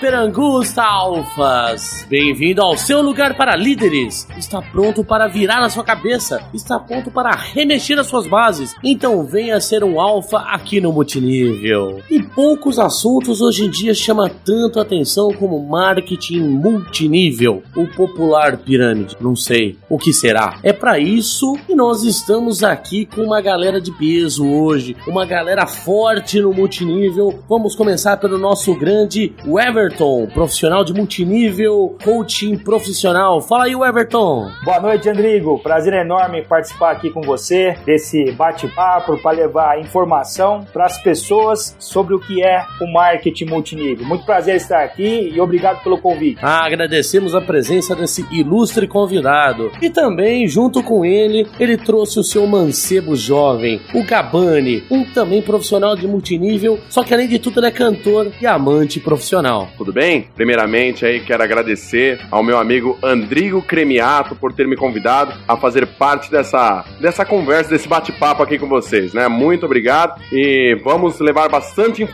Perangusta, Alfas! Bem-vindo ao seu lugar para líderes! Está pronto para virar a sua cabeça? Está pronto para remexer as suas bases? Então venha ser um alfa aqui no Multinível. E poucos assuntos hoje em dia chamam tanto atenção como marketing multinível, o popular pirâmide. Não sei o que será. É para isso que nós estamos aqui com uma galera de peso hoje, uma galera forte no multinível. Vamos começar pelo nosso grande Everton, profissional de multinível, coaching profissional. Fala aí, Everton. Boa noite, Andrigo. Prazer enorme participar aqui com você desse bate-papo para levar informação para as pessoas sobre o que é o marketing multinível. Muito prazer estar aqui e obrigado pelo convite. Ah, agradecemos a presença desse ilustre convidado. E também, junto com ele, ele trouxe o seu mancebo jovem, o Gabani, um também profissional de multinível, só que além de tudo ele é cantor e amante profissional. Tudo bem? Primeiramente aí quero agradecer ao meu amigo Andrigo Cremiato por ter me convidado a fazer parte dessa, dessa conversa, desse bate-papo aqui com vocês, né? Muito obrigado e vamos levar bastante informação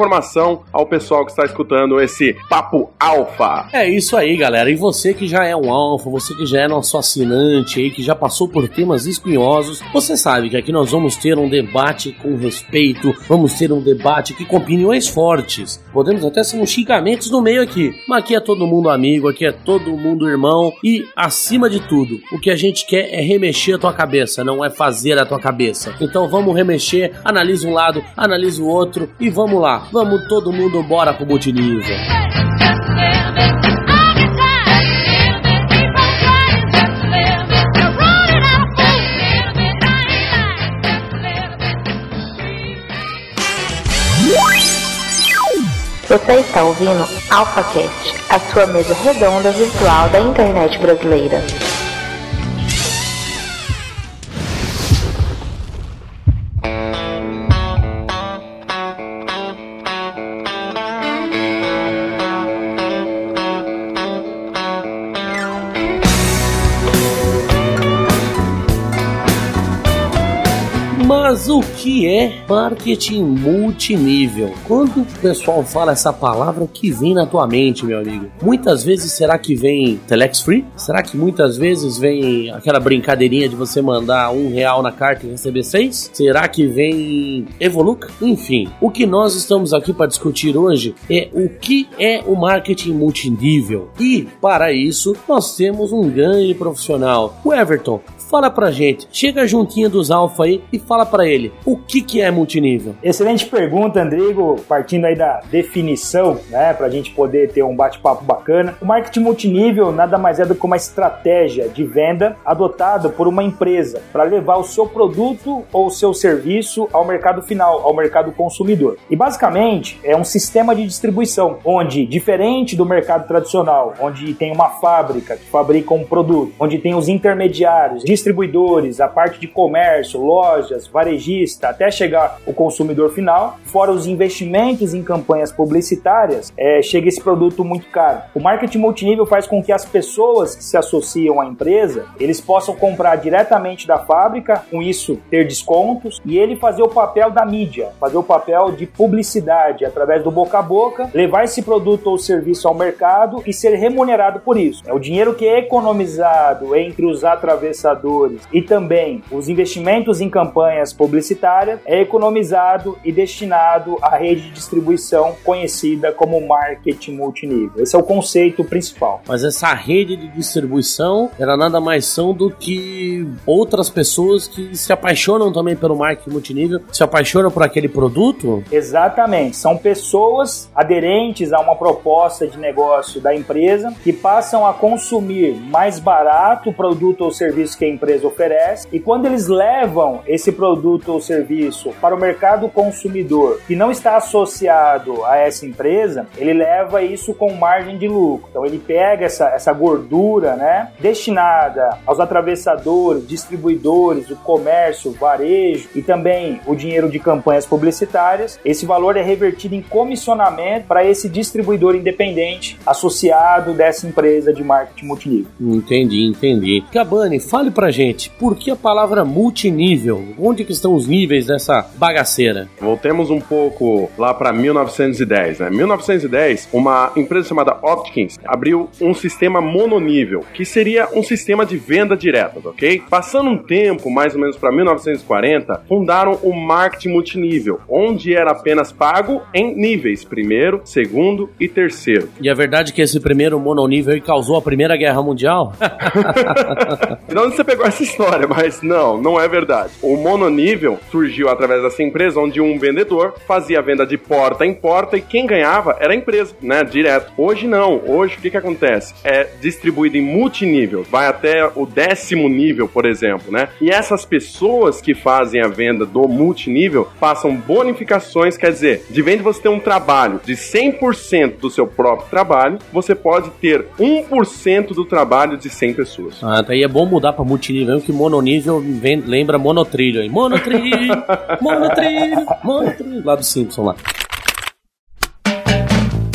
ao pessoal que está escutando esse Papo Alfa. É isso aí, galera. E você que já é um alfa, você que já é nosso assinante aí, que já passou por temas espinhosos, você sabe que aqui nós vamos ter um debate com respeito, vamos ter um debate aqui com opiniões fortes. Podemos até ser uns xingamentos no meio aqui, mas aqui é todo mundo amigo, aqui é todo mundo irmão e, acima de tudo, o que a gente quer é remexer a tua cabeça, não é fazer a tua cabeça. Então vamos remexer, analisa um lado, analisa o outro e vamos lá. Vamos todo mundo bora pro multinível. Você está ouvindo AlphaCast, a sua mesa redonda virtual da internet brasileira. Que é marketing multinível? Quando o pessoal fala essa palavra, o que vem na tua mente, meu amigo? Muitas vezes será que vem Telex Free? Será que muitas vezes vem aquela brincadeirinha de você mandar um real na carta e receber seis? Será que vem Evoluca? Enfim, o que nós estamos aqui para discutir hoje é o que é o marketing multinível. E para isso nós temos um grande profissional, o Everton. Fala pra gente, chega juntinho dos alfa aí e fala pra ele o que que é multinível. Excelente pergunta, Andrigo. Partindo aí da definição, né, para a gente poder ter um bate-papo bacana. O marketing multinível nada mais é do que uma estratégia de venda adotada por uma empresa para levar o seu produto ou o seu serviço ao mercado final, ao mercado consumidor. E basicamente é um sistema de distribuição onde, diferente do mercado tradicional, onde tem uma fábrica que fabrica um produto, onde tem os intermediários, distribuidores, a parte de comércio, lojas, varejista, até chegar o consumidor final, fora os investimentos em campanhas publicitárias, é, chega esse produto muito caro. O marketing multinível faz com que as pessoas que se associam à empresa, eles possam comprar diretamente da fábrica, com isso ter descontos, e ele fazer o papel da mídia, fazer o papel de publicidade através do boca a boca, levar esse produto ou serviço ao mercado e ser remunerado por isso. É o dinheiro que é economizado entre os atravessadores e também os investimentos em campanhas publicitárias é economizado e destinado à rede de distribuição conhecida como marketing multinível. Esse é o conceito principal. Mas essa rede de distribuição era nada mais são do que outras pessoas que se apaixonam também pelo marketing multinível, se apaixonam por aquele produto. Exatamente, são pessoas aderentes a uma proposta de negócio da empresa que passam a consumir mais barato o produto ou serviço que a empresa oferece e quando eles levam esse produto ou serviço para o mercado consumidor que não está associado a essa empresa, ele leva isso com margem de lucro. Então ele pega essa, essa gordura, né, destinada aos atravessadores, distribuidores, o comércio, o varejo e também o dinheiro de campanhas publicitárias. Esse valor é revertido em comissionamento para esse distribuidor independente associado dessa empresa de marketing multinível. Entendi, entendi. Gabani, fale pra gente, por que a palavra multinível? Onde que estão os níveis dessa bagaceira? Voltemos um pouco lá para 1910, né? 1910, uma empresa chamada Optkins abriu um sistema mononível, que seria um sistema de venda direta, ok? Passando um tempo, mais ou menos para 1940, fundaram o marketing multinível, onde era apenas pago em níveis, primeiro, segundo e terceiro. E é verdade que esse primeiro mononível causou a Primeira Guerra Mundial? Onde você pegou essa história? Mas não, não é verdade. O mononível surgiu através dessa empresa onde um vendedor fazia a venda de porta em porta e quem ganhava era a empresa, né? Direto. Hoje não. Hoje o que, que acontece? É distribuído em multinível. Vai até o décimo nível, por exemplo, né? E essas pessoas que fazem a venda do multinível passam bonificações, quer dizer, de vez você ter um trabalho de 100% do seu próprio trabalho, você pode ter 1% do trabalho de 100 pessoas. ah, daí é bom mudar pra multinível, que mononível vem- lembra monotrilho aí. Monotrilho, monotrilho, monotrilho. Lá do Simpson lá.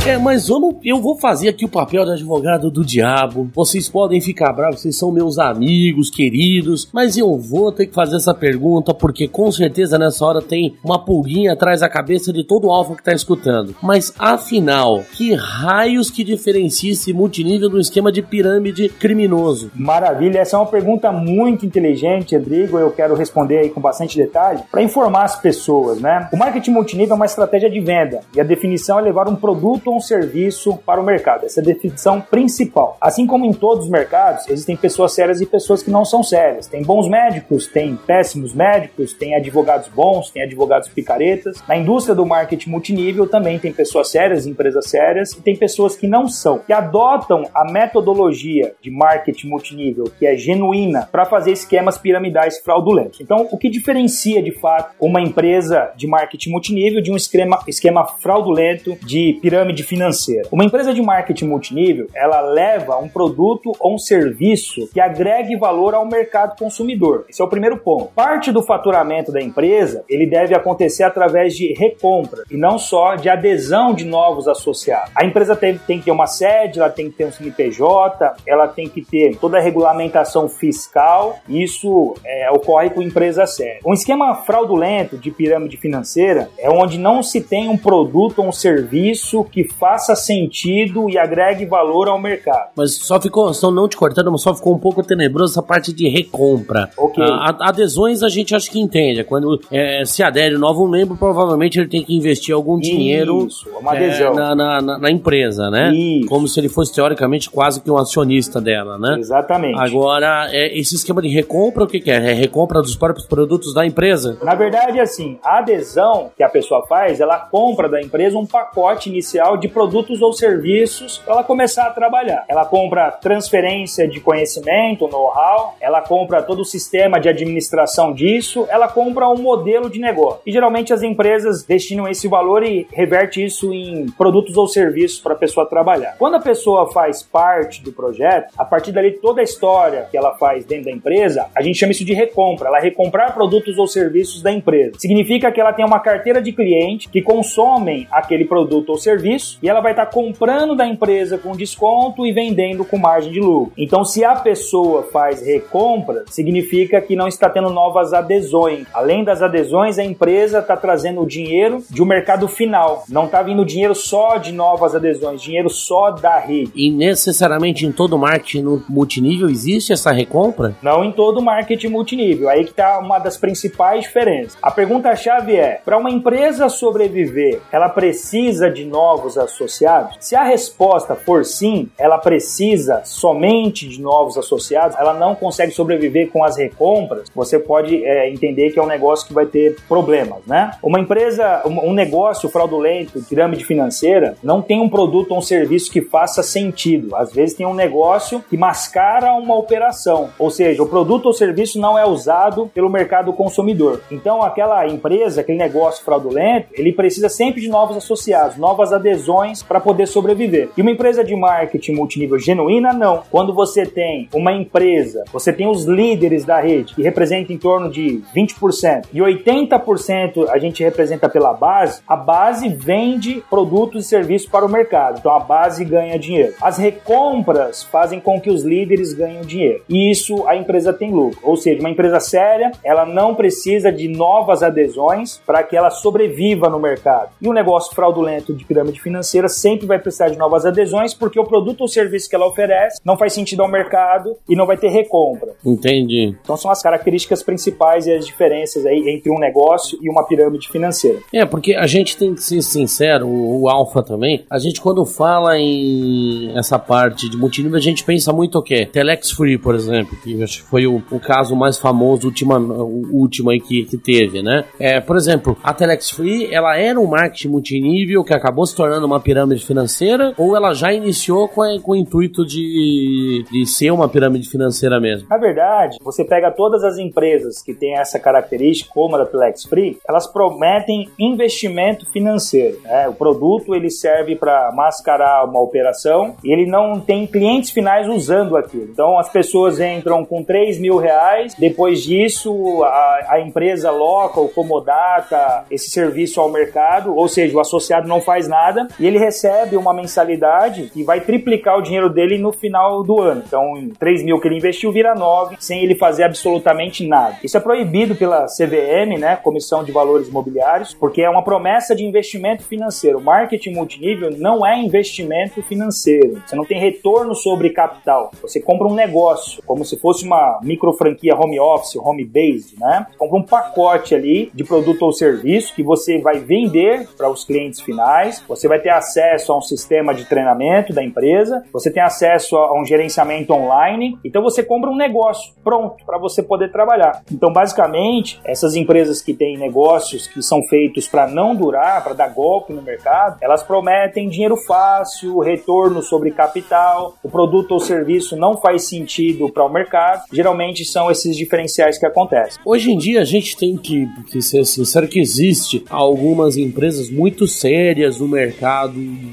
É, mas vamos, eu vou fazer aqui o papel de advogado do diabo. Vocês podem ficar bravos, vocês são meus amigos, queridos, mas eu vou ter que fazer essa pergunta porque com certeza nessa hora tem uma pulguinha atrás da cabeça de todo alfa que tá escutando. Mas afinal, que raios que diferencia esse multinível do esquema de pirâmide criminoso? Maravilha, essa é uma pergunta muito inteligente, Rodrigo. Eu quero responder aí com bastante detalhe para informar as pessoas, né? O marketing multinível é uma estratégia de venda e a definição é levar um produto um serviço para o mercado. Essa é a definição principal. Assim como em todos os mercados, existem pessoas sérias e pessoas que não são sérias. Tem bons médicos, tem péssimos médicos, tem advogados bons, tem advogados picaretas. Na indústria do marketing multinível também tem pessoas sérias, empresas sérias e tem pessoas que não são, que adotam a metodologia de marketing multinível, que é genuína, para fazer esquemas piramidais fraudulentos. Então, o que diferencia de fato uma empresa de marketing multinível de um esquema, esquema fraudulento de pirâmide financeira? Uma empresa de marketing multinível, ela leva um produto ou um serviço que agregue valor ao mercado consumidor. Esse é o primeiro ponto. Parte do faturamento da empresa, ele deve acontecer através de recompra e não só de adesão de novos associados. A empresa tem, tem que ter uma sede, ela tem que ter um CNPJ, ela tem que ter toda a regulamentação fiscal. Isso é, ocorre com empresa séria. Um esquema fraudulento de pirâmide financeira é onde não se tem um produto ou um serviço que faça sentido e agregue valor ao mercado. Mas só ficou, só não te cortando, mas só ficou um pouco tenebroso essa parte de recompra. Ok. A- a- adesões a gente acha que entende. É Quando é, se adere um novo membro, provavelmente ele tem que investir algum dinheiro Isso, uma é, na, na- na- na empresa, né? Isso. Como se ele fosse teoricamente quase que um acionista dela, né? Exatamente. Agora, é, esse esquema de recompra, o que, que é? É recompra dos próprios produtos da empresa? Na verdade, assim, a adesão que a pessoa faz, ela compra da empresa um pacote inicial de produtos ou serviços para ela começar a trabalhar. Ela compra transferência de conhecimento, know-how, ela compra todo o sistema de administração disso, ela compra um modelo de negócio. E geralmente as empresas destinam esse valor e reverte isso em produtos ou serviços para a pessoa trabalhar. Quando a pessoa faz parte do projeto, a partir dali toda a história que ela faz dentro da empresa, a gente chama isso de recompra. Ela recomprar produtos ou serviços da empresa. Significa que ela tem uma carteira de cliente que consomem aquele produto ou serviço e ela vai estar comprando da empresa com desconto e vendendo com margem de lucro. Então, se a pessoa faz recompra, significa que não está tendo novas adesões. Além das adesões, a empresa está trazendo o dinheiro de um mercado final. Não está vindo dinheiro só de novas adesões, dinheiro só da rede. E necessariamente em todo marketing multinível existe essa recompra? Não em todo marketing multinível. Aí que está uma das principais diferenças. A pergunta-chave é: para uma empresa sobreviver, ela precisa de novos associados? Se a resposta for sim, ela precisa somente de novos associados, ela não consegue sobreviver com as recompras, você pode é, entender que é um negócio que vai ter problemas, né? Uma empresa, um negócio fraudulento, pirâmide financeira, não tem um produto ou um serviço que faça sentido. Às vezes tem um negócio que mascara uma operação, ou seja, o produto ou serviço não é usado pelo mercado consumidor. Então, aquela empresa, aquele negócio fraudulento, ele precisa sempre de novos associados, novas adesões para poder sobreviver. E uma empresa de marketing multinível genuína, não. Quando você tem uma empresa, você tem os líderes da rede, que representam em torno de 20%, e 80% a gente representa pela base, a base vende produtos e serviços para o mercado. Então, a base ganha dinheiro. As recompras fazem com que os líderes ganhem dinheiro. E isso a empresa tem lucro. Ou seja, uma empresa séria, ela não precisa de novas adesões para que ela sobreviva no mercado. E um negócio fraudulento de pirâmide financeira sempre vai precisar de novas adesões porque o produto ou serviço que ela oferece não faz sentido ao mercado e não vai ter recompra. Entendi. Então são as características principais e as diferenças aí entre um negócio e uma pirâmide financeira. É, porque a gente tem que ser sincero, o, o Alpha também, a gente quando fala em essa parte de multinível, a gente pensa muito o quê? Telex Free, por exemplo, que acho que foi o, o caso mais famoso, última, o último aí que, que teve, né? É, por exemplo, a Telex Free, ela era um marketing multinível que acabou se tornando uma pirâmide financeira, ou ela já iniciou com, com o intuito de, de ser uma pirâmide financeira mesmo? Na verdade, você pega todas as empresas que têm essa característica, como a da Telex Free, elas prometem investimento financeiro. né? O produto ele serve para mascarar uma operação e ele não tem clientes finais usando aquilo. Então as pessoas entram com 3 mil reais, depois disso a, a empresa loca ou comodata esse serviço ao mercado, ou seja, o associado não faz nada e ele recebe uma mensalidade que vai triplicar o dinheiro dele no final do ano. Então, em 3 mil que ele investiu vira 9, sem ele fazer absolutamente nada. Isso é proibido pela CVM, né, Comissão de Valores Imobiliários, porque é uma promessa de investimento financeiro. Marketing multinível não é investimento financeiro. Você não tem retorno sobre capital. Você compra um negócio, como se fosse uma micro franquia home office, home base, né? Compra um pacote ali de produto ou serviço que você vai vender para os clientes finais. Você vai ter acesso a um sistema de treinamento da empresa. Você tem acesso a um gerenciamento online. Então você compra um negócio pronto para você poder trabalhar. Então, basicamente, essas empresas que têm negócios que são feitos para não durar, para dar golpe no mercado, elas prometem dinheiro fácil, retorno sobre capital, o produto ou serviço não faz sentido para o mercado. Geralmente são esses diferenciais que acontecem. Hoje em dia a gente tem que, que ser sincero que existe algumas empresas muito sérias no mercado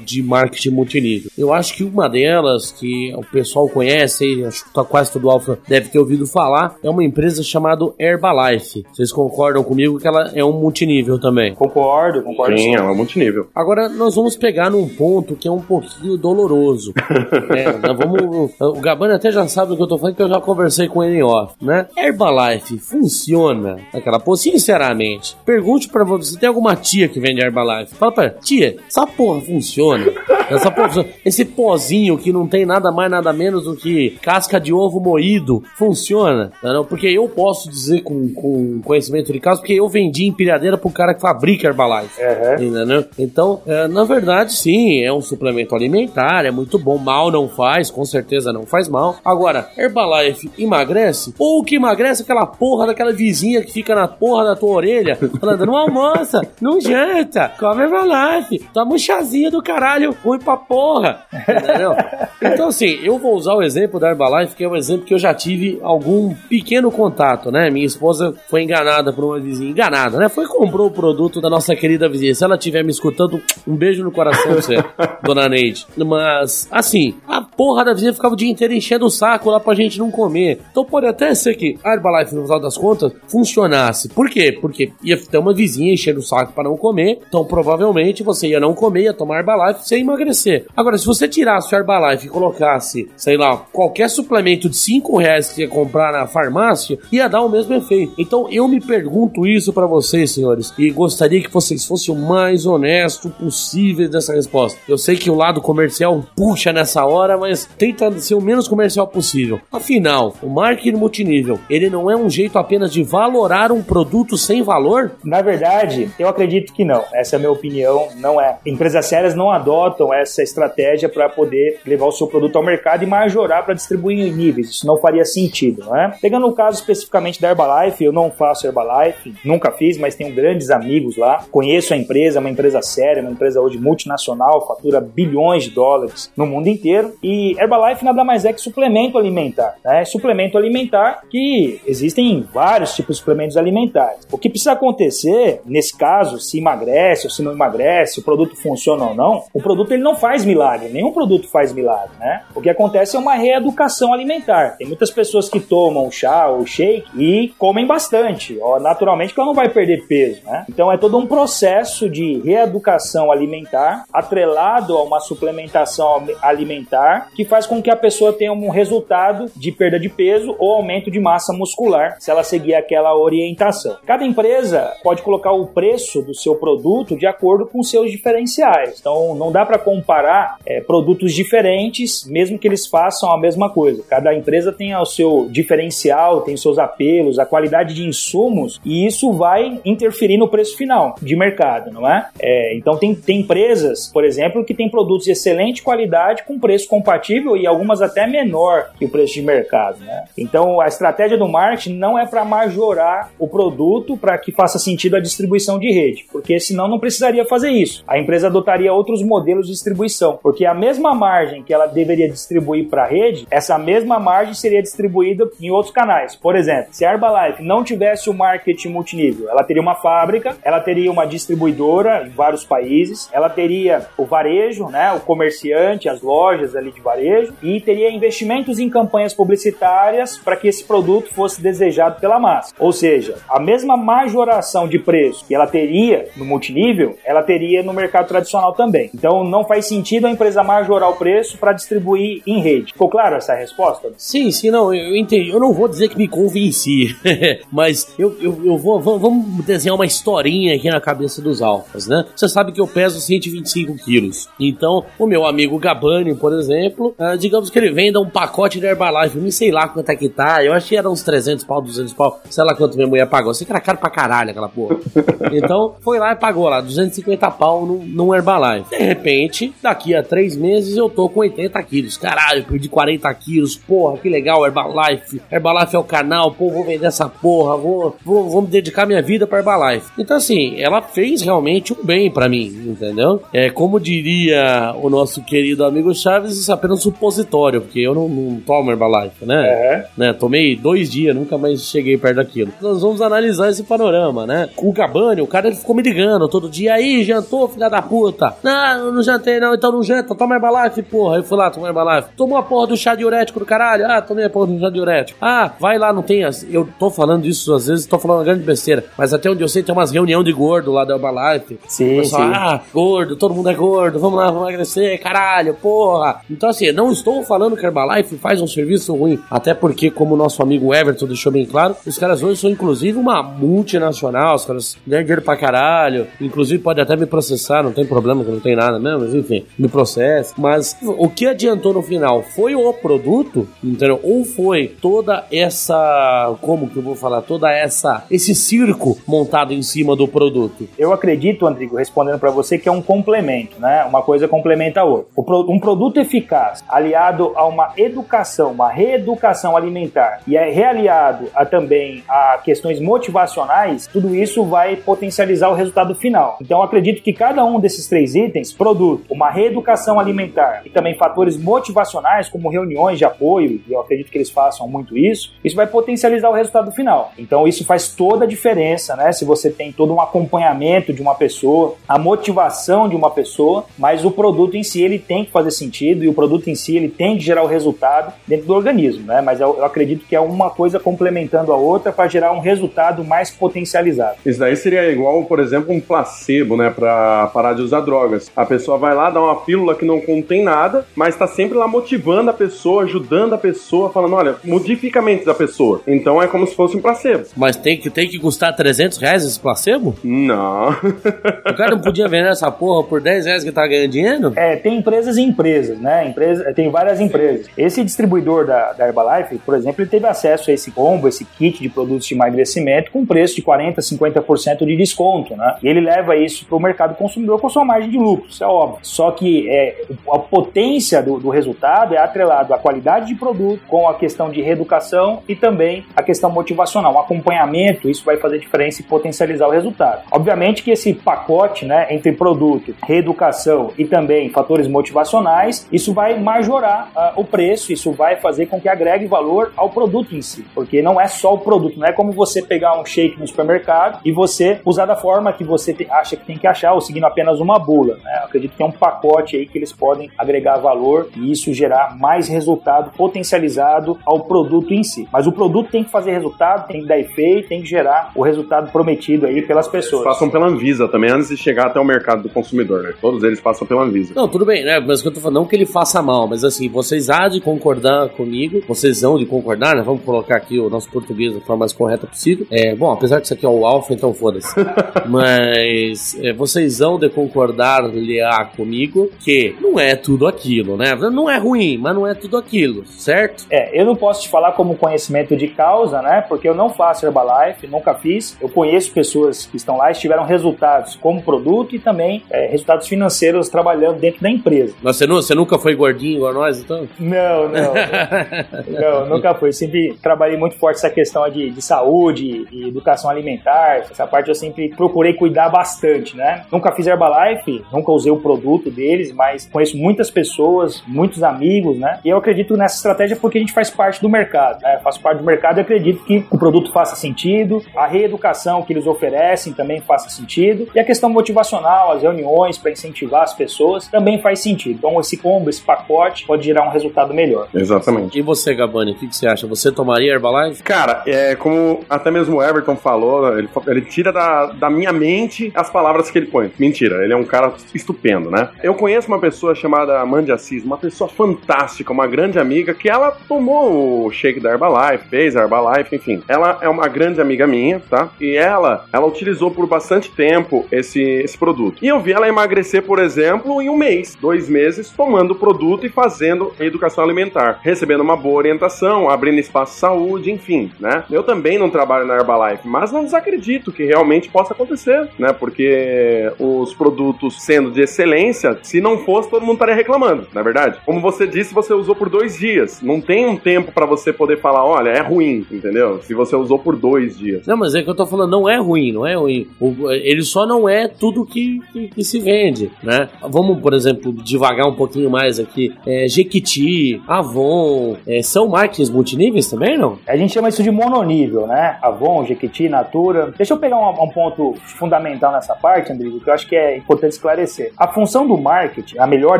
de marketing multinível. Eu acho que uma delas que o pessoal conhece, aí, acho que tá quase todo alfa deve ter ouvido falar, é uma empresa chamada Herbalife. Vocês concordam comigo que ela é um multinível também? Concordo, concordo. Sim, é multinível. Agora nós vamos pegar num ponto que é um pouquinho doloroso. É, nós vamos, o Gabana até já sabe do que eu tô falando, que eu já conversei com ele em off, né? Herbalife funciona? Aquela, pô, sinceramente, pergunte pra você, tem alguma tia que vende Herbalife? Fala pra ela, tia, essa porra funciona? Essa porra funciona. Esse pozinho que não tem nada mais, nada menos do que casca de ovo moído, funciona? Não, porque eu posso dizer com, com conhecimento de caso, porque eu vendi empilhadeira pro cara que fabrica Herbalife. Uhum. Entendeu? Então, é, na verdade, sim, é um suplemento alimentar, é muito bom, mal não faz, com certeza não faz mal. Agora, Herbalife emagrece? Ou que emagrece aquela porra daquela vizinha que fica na porra da tua orelha, falando, não almoça, não janta, come Herbalife, toma um chazinho do caralho, ruim pra porra. Entendeu? Então, assim, eu vou usar o exemplo da Herbalife, que é um exemplo que eu já tive algum pequeno contato, né? Minha esposa foi enganada por uma vizinha, enganada, né? Foi e comprou o produto da nossa querida vizinha. Se ela estiver me escutando, um beijo no coração você, dona Neide. Mas, assim, a porra da vizinha ficava o dia inteiro enchendo o saco lá pra gente não comer. Então pode até ser que a Herbalife, no final das contas, funcionasse. Por quê? Porque ia ter uma vizinha enchendo o saco pra não comer, então provavelmente você ia não comer, ia tomar Herbalife sem emagrecer. Agora, se você tirasse o Herbalife e colocasse, sei lá, qualquer suplemento de 5 reais que ia comprar na farmácia, ia dar o mesmo efeito. Então eu me pergunto isso pra vocês, senhores, e gostaria que vocês fossem o mais honesto possível dessa resposta. Eu sei que o lado comercial puxa nessa hora, mas tenta ser o menos comercial possível. Afinal, o marketing multinível, ele não é um jeito apenas de valorar um produto sem valor? Na verdade, eu acredito que não. Essa é a minha opinião, não é. Empresas sérias não adotam essa estratégia para poder levar o seu produto ao mercado e majorar para distribuir em níveis. Isso não faria sentido, não é? Pegando o caso especificamente da Herbalife, eu não faço Herbalife, nunca fiz, mas tenho grandes amigos lá. Conheço a empresa, é uma empresa séria, uma empresa hoje multinacional, fatura bilhões de dólares no mundo inteiro. E Herbalife nada mais é que suplemento alimentar, né? Suplemento alimentar que existem vários tipos de suplementos alimentares. O que precisa acontecer nesse caso, se emagrece ou se não emagrece, o produto funciona ou não, o produto ele não faz milagre, nenhum produto faz milagre, né? O que acontece é uma reeducação alimentar. Tem muitas pessoas que tomam chá ou shake e comem bastante, ó, naturalmente que ela não vai perder peso, né? Então é todo um processo de reeducação alimentar atrelado a uma suplementação alimentar que faz com que a pessoa tenha um resultado de perda de peso ou aumento de massa muscular, se ela seguir aquela orientação. Cada empresa pode colocar o preço do seu produto de acordo com seus diferenciais. Então não dá para comparar é, produtos diferentes, mesmo que eles façam a mesma coisa. Cada empresa tem o seu diferencial, tem seus apelos, a qualidade de insumos e isso vai interferir no preço final de mercado, não é? é então tem, tem empresas, por exemplo, que tem produtos de excelente qualidade com preço compatível e algumas até menor que o preço de mercado, né? Então a estratégia do marketing não é para majorar o produto para que faça sentido a distribuição de rede, porque senão não precisaria fazer isso. A empresa adotaria outros modelos de distribuição, porque a mesma margem que ela deveria distribuir para a rede, essa mesma margem seria distribuída em outros canais. Por exemplo, se a Herbalife não tivesse o marketing multinível, ela teria uma fábrica, ela teria uma distribuidora em vários países, ela teria o varejo, né, o comerciante, as lojas ali de varejo e teria investimentos em campanhas publicitárias para que esse produto fosse desejado pela massa. Ou seja, a mesma majoração de preço que ela teria no multinível, ela teria no mercado tradicional também. Então não faz sentido a empresa majorar o preço para distribuir em rede. Ficou claro essa resposta? Sim, sim, não, eu entendi. Eu não vou dizer que me convenci, mas eu, eu, eu vou, vamos desenhar uma historinha aqui na cabeça dos alfas, né? Você sabe que eu peso 125 quilos. Então, o meu amigo Gabani, por exemplo, ah, digamos que ele venda um pacote de Herbalife, nem sei lá quanto é que tá, eu acho que era uns 300 pau, 200 pau, sei lá quanto minha mulher pagou. Eu sei que era caro pra caralho aquela porra. Então, foi lá e pagou lá 250 pau num, num Herbalife. De repente, daqui a três meses eu tô com 80 quilos. Caralho, perdi 40 quilos, porra, que legal, Herbalife. Herbalife é o canal, pô, vou vender essa porra, vou, vou, vou me dedicar minha vida pra Herbalife. Então, assim, ela fez realmente um bem pra mim, entendeu? É, como diria o nosso querido amigo Chaves, isso é apenas um supositório, porque eu não, não tomo Herbalife, né? É. né? Tomei dois dias, nunca mais cheguei perto daquilo. Nós vamos analisar esse panorama, né? O Gabani, o cara ele ficou me ligando todo dia. Aí, jantou, filha da puta? Não, eu não jantei não, então não janta, toma Herbalife, porra. Eu fui lá tomar Herbalife. Tomou a porra do chá diurético do caralho? Ah, tomei a porra do chá diurético. Ah, vai lá, não tem as... Eu tô falando isso às vezes, tô falando uma grande besteira, mas até onde eu sei tem umas reuniões de gordo lá da Herbalife. Sim, O pessoal, sim. ah, gordo, todo mundo é gordo, vamos lá, vamos emagrecer, caralho, porra. Então, assim, não estou falando que a Herbalife faz um serviço ruim, até porque, como o nosso amigo Everton deixou bem claro, os caras hoje são inclusive uma multinacional, os caras ganham dinheiro pra caralho, inclusive pode até me processar, não tem problema, que não tem nada mesmo, mas enfim, me processa. Mas o que adiantou no final foi o produto, entendeu? Ou foi toda essa, como que eu vou falar, toda essa, esse circo montado em cima do produto. Eu acredito, Andrigo, respondendo para você, que é um complemento, né? Uma coisa complementa a outra. Um produto eficaz, aliado a uma educação, uma reeducação alimentar, e é realiado a também a questões motivacionais, tudo isso vai potencializar o resultado final. Então, acredito que cada um desses três itens, produto, uma reeducação alimentar e também fatores motivacionais, como reuniões de apoio, e eu acredito que eles façam muito isso, isso vai potencializar o resultado final. Então, isso faz toda a diferença, né? Se você tem todo um acompanhamento de uma pessoa, a motivação de uma pessoa, mas o produto em si ele tem que fazer sentido e o produto em si ele tem que gerar o resultado dentro do organismo, né? Mas eu, eu acredito que é uma coisa complementando a outra para gerar um resultado mais potencializado. Isso daí seria igual, por exemplo, um placebo, né? Pra parar de usar drogas. A pessoa vai lá, dá uma pílula que não contém nada, mas tá sempre lá motivando a pessoa, ajudando a pessoa, falando: olha, modifica a mente da pessoa. Então é como se fosse um placebo. Mas tem que, tem que custar 300 reais esse placebo? Não. O cara não podia vender essa porra por 10 reais que tá ganhando dinheiro? É, tem empresas e empresas, né? empresa, tem várias empresas. Esse distribuidor da, da Herbalife, por exemplo, ele teve acesso a esse combo, esse kit de produtos de emagrecimento com preço de 40, 50% de desconto, né? E ele leva isso para o mercado consumidor com sua margem de lucro, isso é óbvio. Só que é, a potência do, do resultado é atrelado à qualidade de produto com a questão de reeducação e também a questão motivacional, um acompanhamento, isso vai fazer diferença e potencializar o resultado. Obviamente que esse pacote, né, entre produto, reeducação e também fatores motivacionais, isso vai majorar ah, o preço, isso vai fazer com que agregue valor ao produto em si, porque não é só o produto, não é como você pegar um shake no supermercado e você usar da forma que você acha que tem que achar ou seguindo apenas uma bula. Né? Acredito que é um pacote aí que eles podem agregar valor e isso gerar mais resultado potencializado ao produto em si. Mas o produto tem que fazer resultado, tem que dar efeito, tem que gerar o resultado prometido aí pelas Eles pessoas. passam pela Anvisa também antes de chegar até o mercado do consumidor, né? Todos eles passam pela Anvisa. Não, tudo bem, né? Mas o que eu tô falando, não que ele faça mal, mas assim, vocês há de concordar comigo, vocês hão de concordar, né? Vamos colocar aqui o nosso português da forma mais correta possível. É, bom, apesar que isso aqui é o alfa, então foda-se. mas é, vocês hão de concordar liar comigo que não é tudo aquilo, né? Não é ruim, mas não é tudo aquilo, certo? É, eu não posso te falar como conhecimento de causa, né? Porque eu não faço Herbalife, nunca fiz. Eu conheço pessoas que estão lá e tiveram resultados como produto e também é, resultados financeiros trabalhando dentro da empresa. Mas você, nu- você nunca foi gordinho igual nós, então? Não, não. não, nunca fui. Sempre trabalhei muito forte essa questão de, de saúde e educação alimentar. Essa parte eu sempre procurei cuidar bastante, né? Nunca fiz Herbalife, nunca usei o produto deles, mas conheço muitas pessoas, muitos amigos, né? E eu acredito nessa estratégia porque a gente faz parte do mercado. Né? Faço parte do mercado e acredito que o produto faça sentido, a reeducação que eles oferecem também faça sentido e a questão motivacional, as reuniões para incentivar as pessoas também faz sentido. Então esse combo, esse pacote pode gerar um resultado melhor. Exatamente. E você, Gabani, o que, que você acha? Você tomaria Herbalife? Cara, é como até mesmo o Everton falou, ele, ele tira da, da minha mente as palavras que ele põe. Mentira, ele é um cara estupendo, né? Eu conheço uma pessoa chamada Mandy Assis, uma pessoa fantástica, uma grande amiga, que ela tomou o shake da Herbalife, fez a Herbalife, enfim. Ela é uma grande amiga minha, tá? E ela, ela utilizou por bastante tempo esse, esse produto. E eu vi ela emagrecer, por exemplo, em um mês, dois meses, tomando o produto e fazendo educação alimentar, recebendo uma boa orientação, abrindo espaço de saúde, enfim, né? Eu também não trabalho na Herbalife, mas não desacredito que realmente possa acontecer, né? Porque os produtos sendo de excelência, se não fosse, todo mundo estaria reclamando, na é verdade. Como você disse, você usou por dois dias. Não tem um tempo pra você poder falar, olha, é ruim, entendeu? Se você usou por dois dias. Não, mas é que eu tô falando, não é ruim, não é ruim. O- ele só não é tudo que, que, que se vende, né? Vamos, por exemplo, devagar um pouquinho mais aqui. É, Jequiti, Avon, é, são marcas multiníveis também, não? A gente chama isso de mononível, né? Avon, Jequiti, Natura. Deixa eu pegar um, um ponto fundamental nessa parte, Andrigo, que eu acho que é importante esclarecer. A função do marketing, a melhor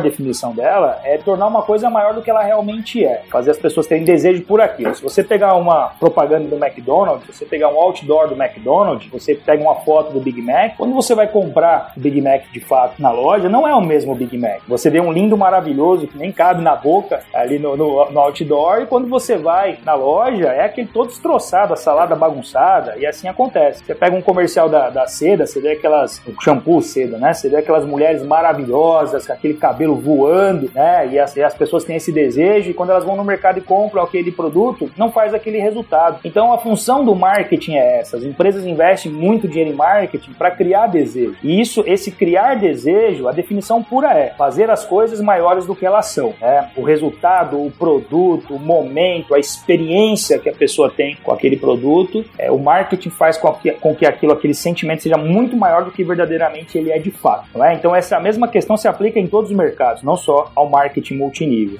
definição dela, é tornar uma coisa maior do que ela realmente é. Fazer as pessoas terem desejo por aquilo. Se você pegar uma propaganda do McDonald's, se você pegar um outdoor do McDonald's, você pega uma foto do Big Mac, quando você vai comprar o Big Mac de fato na loja, não é o mesmo Big Mac. Você vê um lindo maravilhoso que nem cabe na boca ali no, no, no outdoor, e quando você vai na loja, é aquele todo destroçado, a salada bagunçada, e assim acontece. Você pega um comercial da, da seda, você vê aquelas. Shampoo seda, né? Você vê aquelas mulheres maravilhosas, com aquele cabelo voando, né? E as, e as pessoas têm esse desejo, e quando elas vão no mercado e compram aquele produto, não faz aquele resultado. Então a função do marketing é essa. As empresas investem muito dinheiro em marketing para criar desejo. E isso, esse criar desejo, a definição pura é fazer as coisas maiores do que elas são. Né? O resultado, o produto, o momento, a experiência que a pessoa tem com aquele produto, é, o marketing faz com que, com que aquilo, aquele sentimento seja muito maior do que verdadeiramente ele é de fato. Não é? Então essa mesma questão se aplica em todos os mercados, não só ao marketing multinível.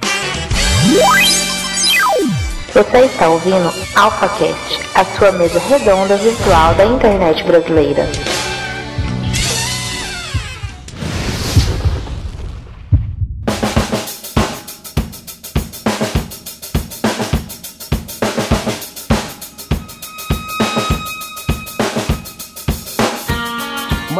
Você está ouvindo AlphaCast, a sua mesa redonda virtual da internet brasileira.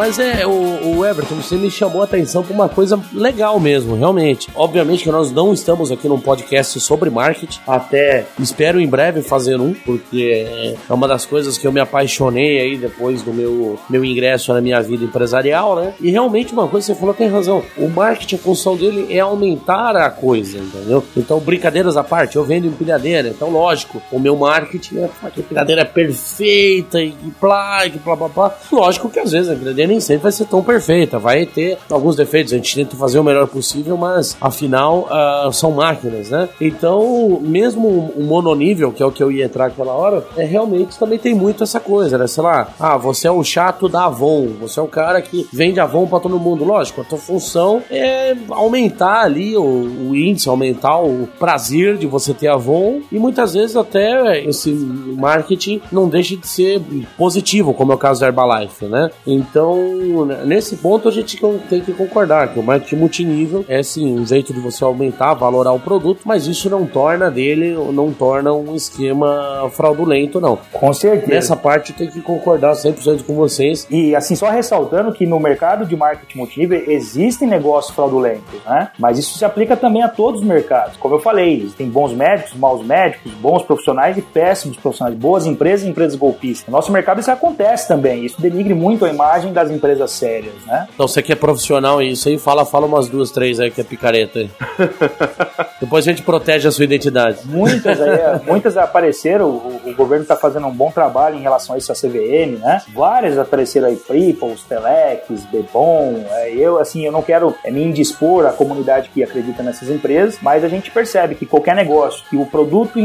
mas é, o, o Everton, você me chamou a atenção pra uma coisa legal mesmo, realmente. Obviamente que nós não estamos aqui num podcast sobre marketing, até espero em breve fazer um, porque é uma das coisas que eu me apaixonei aí depois do meu, meu ingresso na minha vida empresarial, né? E realmente uma coisa que você falou tem razão. O marketing, a função dele é aumentar a coisa, entendeu? Então, brincadeiras à parte, eu vendo empilhadeira, então lógico, o meu marketing é "Ah, que a empilhadeira é perfeita e plá, e blá blá blá. Lógico que às vezes a empilhadeira nem sempre vai ser tão perfeita, vai ter alguns defeitos, a gente tenta fazer o melhor possível, mas afinal ah, são máquinas, né? Então, mesmo o mononível, que é o que eu ia entrar aquela hora, é realmente também tem muito essa coisa, né? Sei lá, ah, você é o chato da Avon, você é o cara que vende Avon pra todo mundo. Lógico, a tua função é aumentar ali o, o índice, aumentar o prazer de você ter Avon e muitas vezes até esse marketing não deixa de ser positivo, como é o caso da Herbalife, né? Então, nesse ponto a gente tem que concordar que o marketing multinível é sim um jeito de você aumentar, valorar o produto, mas isso não torna dele, não torna um esquema fraudulento, não. Com certeza. Nessa parte tem que concordar 100% com vocês. E assim, só ressaltando que no mercado de marketing multinível existem negócios fraudulentos, né? Mas isso se aplica também a todos os mercados. Como eu falei, tem bons médicos, maus médicos, bons profissionais e péssimos profissionais, boas empresas e empresas golpistas. No nosso mercado isso acontece também. Isso denigre muito a imagem das empresas sérias, né? Então você que é profissional isso aí, fala, fala umas duas, três aí que é picareta. aí. Depois a gente protege a sua identidade. Muitas, aí, muitas apareceram, o, o governo está fazendo um bom trabalho em relação a isso, a CVM, né? Várias apareceram aí, Priples, Telex, Bebom. É, eu, assim, eu não quero é, me indispor à comunidade que acredita nessas empresas, mas a gente percebe que qualquer negócio que o produto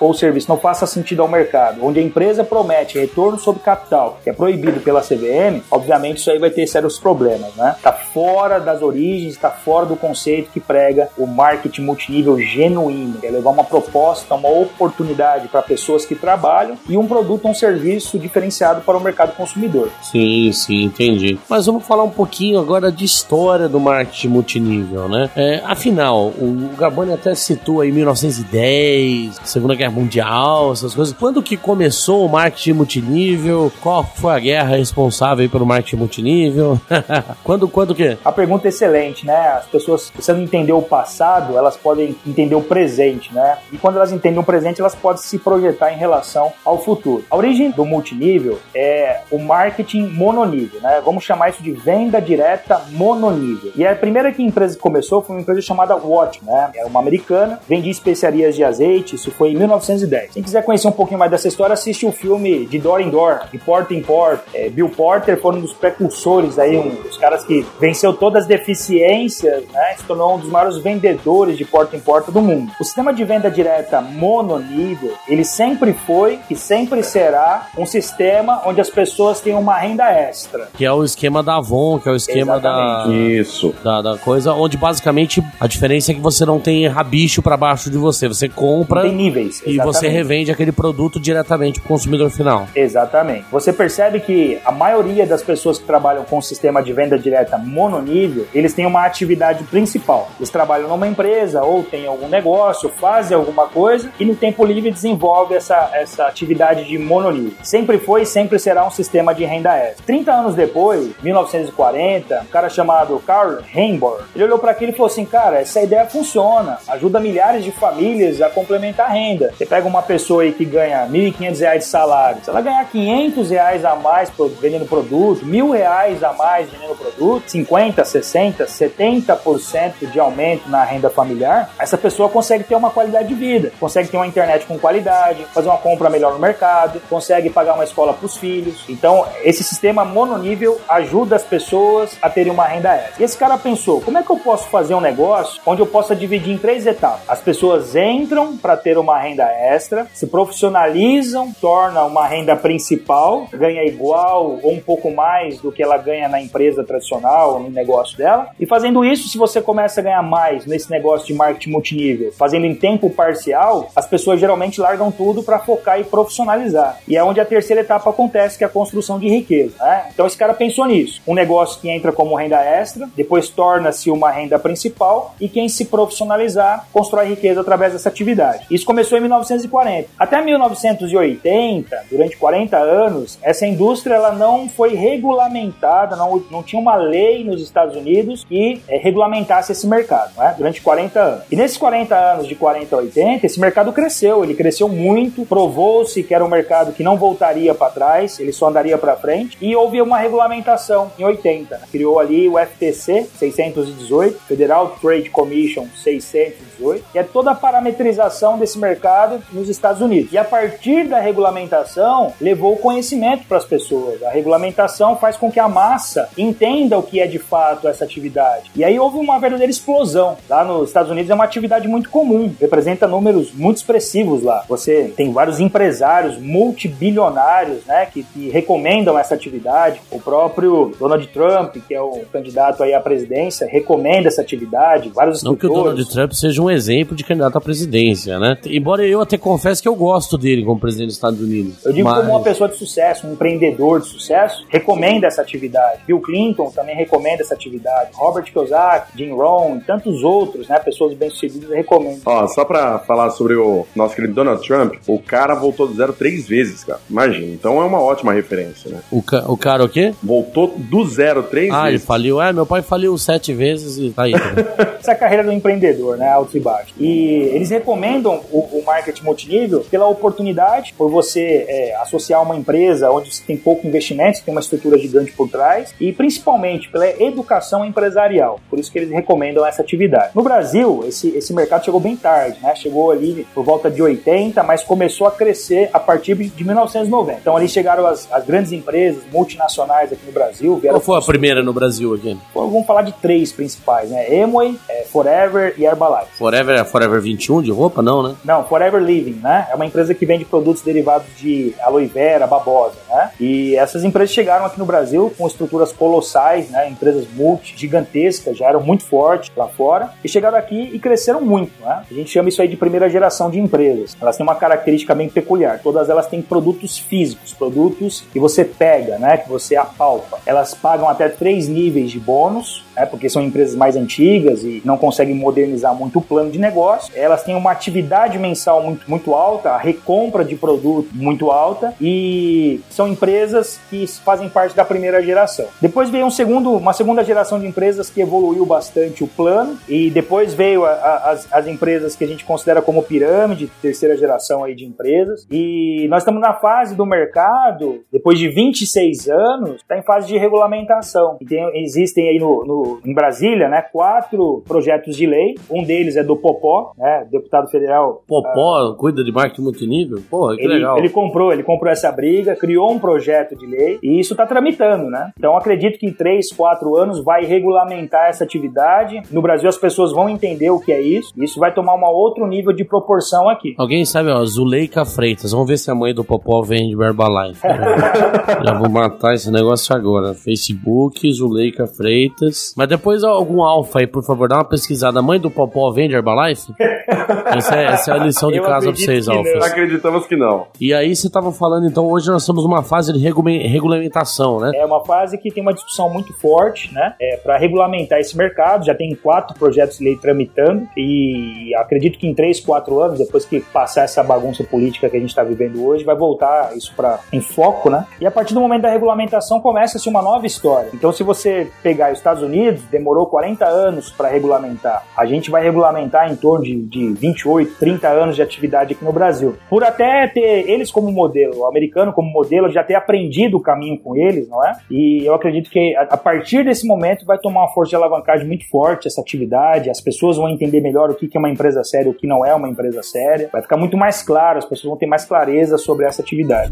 ou serviço não faça sentido ao mercado, onde a empresa promete retorno sobre capital, que é proibido pela CVM, obviamente isso aí vai ter sérios problemas, né? Tá fora das origens, tá fora do conceito que prega o marketing multinível genuíno, que é levar uma proposta, uma oportunidade para pessoas que trabalham e um produto ou um serviço diferenciado para o mercado consumidor. Sim, sim, entendi. Mas vamos falar um pouquinho agora de história do marketing multinível, né? É, afinal, o Gabani até citou aí 1910, Segunda Guerra Mundial, essas coisas. Quando que começou o marketing multinível? Qual foi a guerra responsável pelo marketing multinível? quando, quando que? A pergunta é excelente, né? As pessoas precisando entender o passado, elas podem entender o presente, né? E quando elas entendem o presente, elas podem se projetar em relação ao futuro. A origem do multinível é o marketing mononível, né? Vamos chamar isso de venda direta mononível. E a primeira que a empresa começou foi uma empresa chamada Watch, né? Era uma americana, vendia especiarias de azeite, isso foi em 1910. Quem quiser conhecer um pouquinho mais dessa história, assiste o filme de Door in Door, de Porta em Porta. É, Bill Porter foi um dos precursores aí, um dos caras que venceu todas as deficiências, né? Se tornou um dos maiores vendedores de porta em porta do mundo. O sistema de venda direta mononível, ele sempre foi e sempre será um sistema onde as pessoas têm uma renda extra. Que é o esquema da Avon, que é o esquema da, Isso. da, da coisa, onde basicamente a diferença é que você não tem rabicho pra baixo de você. Você compra Tem níveis. e você exatamente. revende aquele produto diretamente pro consumidor final. Exatamente. Você percebe que a maioria das pessoas que trabalham com o sistema de venda direta mononível, eles têm uma atividade principal. Eles trabalham numa empresa ou têm algum negócio, fazem alguma coisa e no tempo livre desenvolve essa, essa atividade de mononível. Sempre foi e sempre será um sistema de renda extra. 30 anos depois, 1940, um cara chamado Carl Heimbor, ele olhou para aquilo e falou assim, cara, essa ideia funciona, ajuda milhares de famílias a complementar a renda. Você pega uma pessoa aí que ganha 1.500 reais de salário, se ela ganhar 500 reais a mais vendendo produto, mil reais a mais vendendo produto, 50, 60, 70% de aumento na renda familiar, essa pessoa consegue ter uma qualidade de vida, consegue ter uma internet com qualidade, fazer uma compra melhor no mercado, consegue pagar uma escola para os filhos. Então, esse sistema mononível ajuda as pessoas a terem uma renda extra. E esse cara pensou, como é que eu posso fazer um negócio onde eu possa dividir em três etapas? As pessoas entram para ter uma renda extra, se profissionalizam, torna uma renda principal, ganha igual ou um pouco mais do que ela ganha na empresa tradicional, no negócio dela. E fazendo isso, se você começa a ganhar mais nesse negócio de marketing multinível, fazendo em tempo parcial, as pessoas geralmente largam tudo para focar e profissionalizar. E é onde a terceira etapa acontece, que é a construção de riqueza. né? Então esse cara pensou nisso. Um negócio que entra como renda extra, depois torna-se uma renda principal e quem se profissionalizar constrói riqueza através dessa atividade. Isso começou em 1940. Até 1980, durante 40 anos, essa indústria ela não foi regulamentada, não, não tinha uma lei nos Estados Unidos que eh, regulamentasse esse mercado, né? durante 40 anos. E nesses 40 anos, de 40 a 80, esse mercado cresceu, ele cresceu muito, provou-se que era um mercado que não voltaria para trás, ele só andaria para frente, e houve uma regulamentação em 80. né? Criou ali o FTC 618, Federal Trade Commission 618, que é toda a parametrização desse mercado nos Estados Unidos. E a partir da regulamentação, levou o conhecimento para as pessoas. A regulamentação faz com que a massa entenda o que é de fato essa atividade. E aí houve uma verdadeira explosão. Lá nos Estados Unidos é uma atividade muito comum, representa números muito expressivos lá. Você tem vários empresários multibilionários, né, que, que recomendam essa atividade. O próprio Donald Trump, que é o candidato aí à presidência, recomenda essa atividade. Vários Não que o. Donald Trump seja um exemplo de candidato à presidência, né? Embora eu até confesse que eu gosto dele como presidente dos Estados Unidos. Eu digo Mas- como uma pessoa de sucesso, um empreendedor de sucesso, recomenda essa atividade. Bill Clinton também recomenda essa atividade. Robert Kiyosaki, Jim Rohn e tantos outros, né, pessoas bem-sucedidas recomendam. Ó, só pra falar sobre o nosso querido Donald Trump, o cara voltou do zero três vezes, cara. Imagina. Então é uma ótima referência, né? O, ca- o cara o quê? Voltou do zero três Ah, ele vezes. faliu. É, meu pai faliu sete vezes e tá aí. Essa é a carreira do empreendedor, né? Altos e baixos. E eles recomendam o, o marketing multinível pela oportunidade, por você é, associar uma empresa onde você tem pouco investimento, você tem uma estrutura gigante por trás, e principalmente pela educação empresarial. Por isso que eles recomendam essa atividade. No Brasil, esse, esse mercado chegou bem tarde, né? Chegou ali por volta de 80, mas começou a crescer a partir de 1990. Então ali chegaram as, as grandes empresas multinacionais aqui no Brasil. Qual foi a primeira no Brasil aqui? Vamos falar de três principais, né? Amway, é, Forever e Herbalife. Forever é Forever 21 de roupa? Não, né? Não, Forever Living, né? É uma empresa que vende produtos derivados de aloe vera, babosa, né? E essas empresas chegaram aqui no Brasil com estruturas colossais, né? Empresas multi, gigantescas, já eram muito fortes lá fora e chegaram aqui e cresceram muito, né? A gente chama isso aí de primeira geração de empresas. Elas têm uma característica bem peculiar. Todas elas têm produtos físicos, produtos que você pega, né? Que você apalpa. Elas pagam até três níveis de bônus, né? Porque são empresas mais antigas e não conseguem modernizar muito o plano de negócio. Elas têm uma atividade mensal muito, muito alta, a recompra de produto muito alta e são empresas que fazem parte da primeira geração. Depois veio um segundo, uma segunda geração de empresas que evoluiu bastante o plano e depois veio a- a- as, as empresas que a gente considera como pirâmide, terceira geração aí de empresas. E nós estamos na fase do mercado, depois de 26 anos, está em fase de regulamentação. E tem- existem aí no, no- em Brasília, né, quatro projetos de lei. Um deles é do Popó, né, deputado federal Popó cuida de marketing multinível? Porra, que ele, legal. ele comprou, ele comprou essa briga, criou um projeto de lei e isso está tramitando, né? Então acredito que em três, quatro anos vai regulamentar essa atividade. No Brasil as pessoas vão entender o que é isso. E isso vai tomar um outro nível de proporção aqui. Alguém sabe, ó, Zuleika Freitas. Vamos ver se a mãe do Popó vende Herbalife. Já vou matar esse negócio agora. Facebook, Zuleika Freitas. Mas depois algum alfa aí, por favor, dá uma pesquisada. A mãe do Popó vende Herbalife? Essa é, essa é a lição de Eu casa pra vocês, alfas. Acreditamos que não. E aí você tava falando, então, hoje nós estamos numa fase de regula- regulamentação, né? É uma fase que tem uma discussão muito forte, né? É, para regulamentar esse mercado. Já tem quatro projetos de lei tramitando e acredito que em três, quatro anos, depois que passar essa bagunça política que a gente está vivendo hoje, vai voltar isso para em foco, né? E a partir do momento da regulamentação começa-se uma nova história. Então, se você pegar os Estados Unidos, demorou 40 anos para regulamentar. A gente vai regulamentar em torno de, de 28, 30 anos de atividade aqui no Brasil. Por até ter eles como modelo, o americano como modelo, já ter aprendido o caminho com eles, não é? E eu acredito que a, partir desse momento vai tomar uma força de alavancagem muito forte essa atividade, as pessoas vão entender melhor o que é uma empresa séria e o que não é uma empresa séria. Vai ficar muito mais claro, as pessoas vão ter mais clareza sobre essa atividade.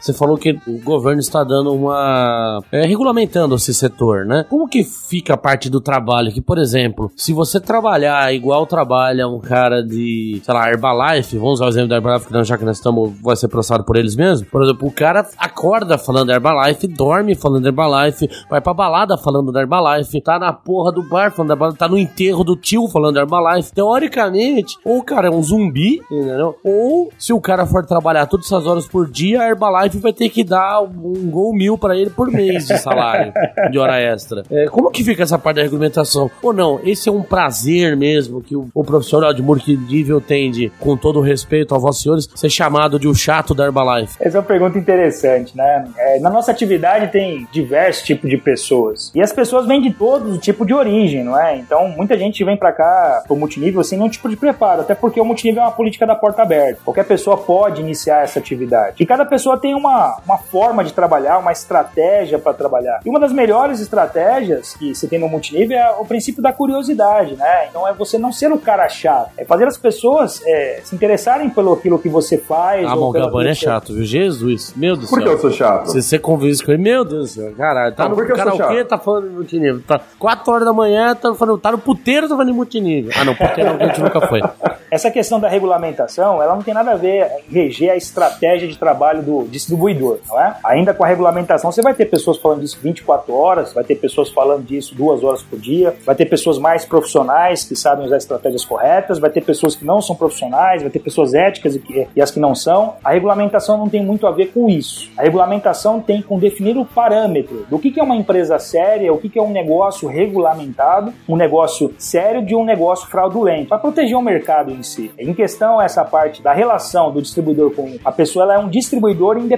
Você falou que o governo está dando uma. É, regulamentando esse setor, né? Como que fica a parte do trabalho? Que, por exemplo, se você trabalhar igual trabalha um cara de, sei lá, Herbalife, vamos usar o exemplo da Herbalife, que já que nós estamos, vai ser processado por eles mesmos. Por exemplo, o cara acorda falando Herbalife, dorme falando Herbalife, vai pra balada falando da Herbalife, tá na porra do bar falando da Herbalife, tá no enterro do tio falando Herbalife. Teoricamente, ou o cara é um zumbi, entendeu? Ou se o cara for trabalhar todas essas horas por dia, a Herbalife vai ter que dar um gol mil pra ele por mês de salário, de hora extra. É, como que fica essa parte da regulamentação? Ou não, esse é um prazer mesmo que o, o profissional de multinível tem de, com todo respeito a vossos senhores, ser chamado de o chato da Herbalife. Essa é uma pergunta interessante, né? É, na nossa atividade tem diversos tipos de pessoas. E as pessoas vêm de todo tipo de origem, não é? Então, muita gente vem pra cá pro multinível sem nenhum tipo de preparo. Até porque o multinível é uma política da porta aberta. Qualquer pessoa pode iniciar essa atividade. E cada pessoa tem uma, uma forma de trabalhar, uma estratégia para trabalhar. E uma das melhores estratégias que você tem no multinível é o princípio da curiosidade, né? Então é você não ser o cara chato. É fazer as pessoas é, se interessarem pelo aquilo que você faz. Ah, pelo Gabani é chato, viu? Jesus, meu Deus do Por que céu. eu sou chato? Se você convive com ele, meu Deus do céu, caralho, tá Não, no por que eu sou karaokê, chato? tá falando de multinível. Tá 4 horas da manhã, tá, falando, tá no puteiro, tá falando de multinível. Ah, não, puteiro a gente nunca foi. Essa questão da regulamentação, ela não tem nada a ver em reger a estratégia de trabalho do distribuidor, não é? Ainda com a regulamentação, você vai ter pessoas falando disso 24 horas, vai ter pessoas falando disso duas horas por dia, vai ter pessoas mais profissionais que sabem usar estratégias corretas, vai ter pessoas que não são profissionais, vai ter pessoas éticas e, que- e as que não são. A regulamentação não tem muito a ver com isso. A regulamentação tem com definir o parâmetro do que, que é uma empresa séria, o que, que é um negócio regulamentado, um negócio sério de um negócio fraudulento, para proteger o mercado em si. Em questão, essa parte da relação do distribuidor com a pessoa, ela é um distribuidor independente,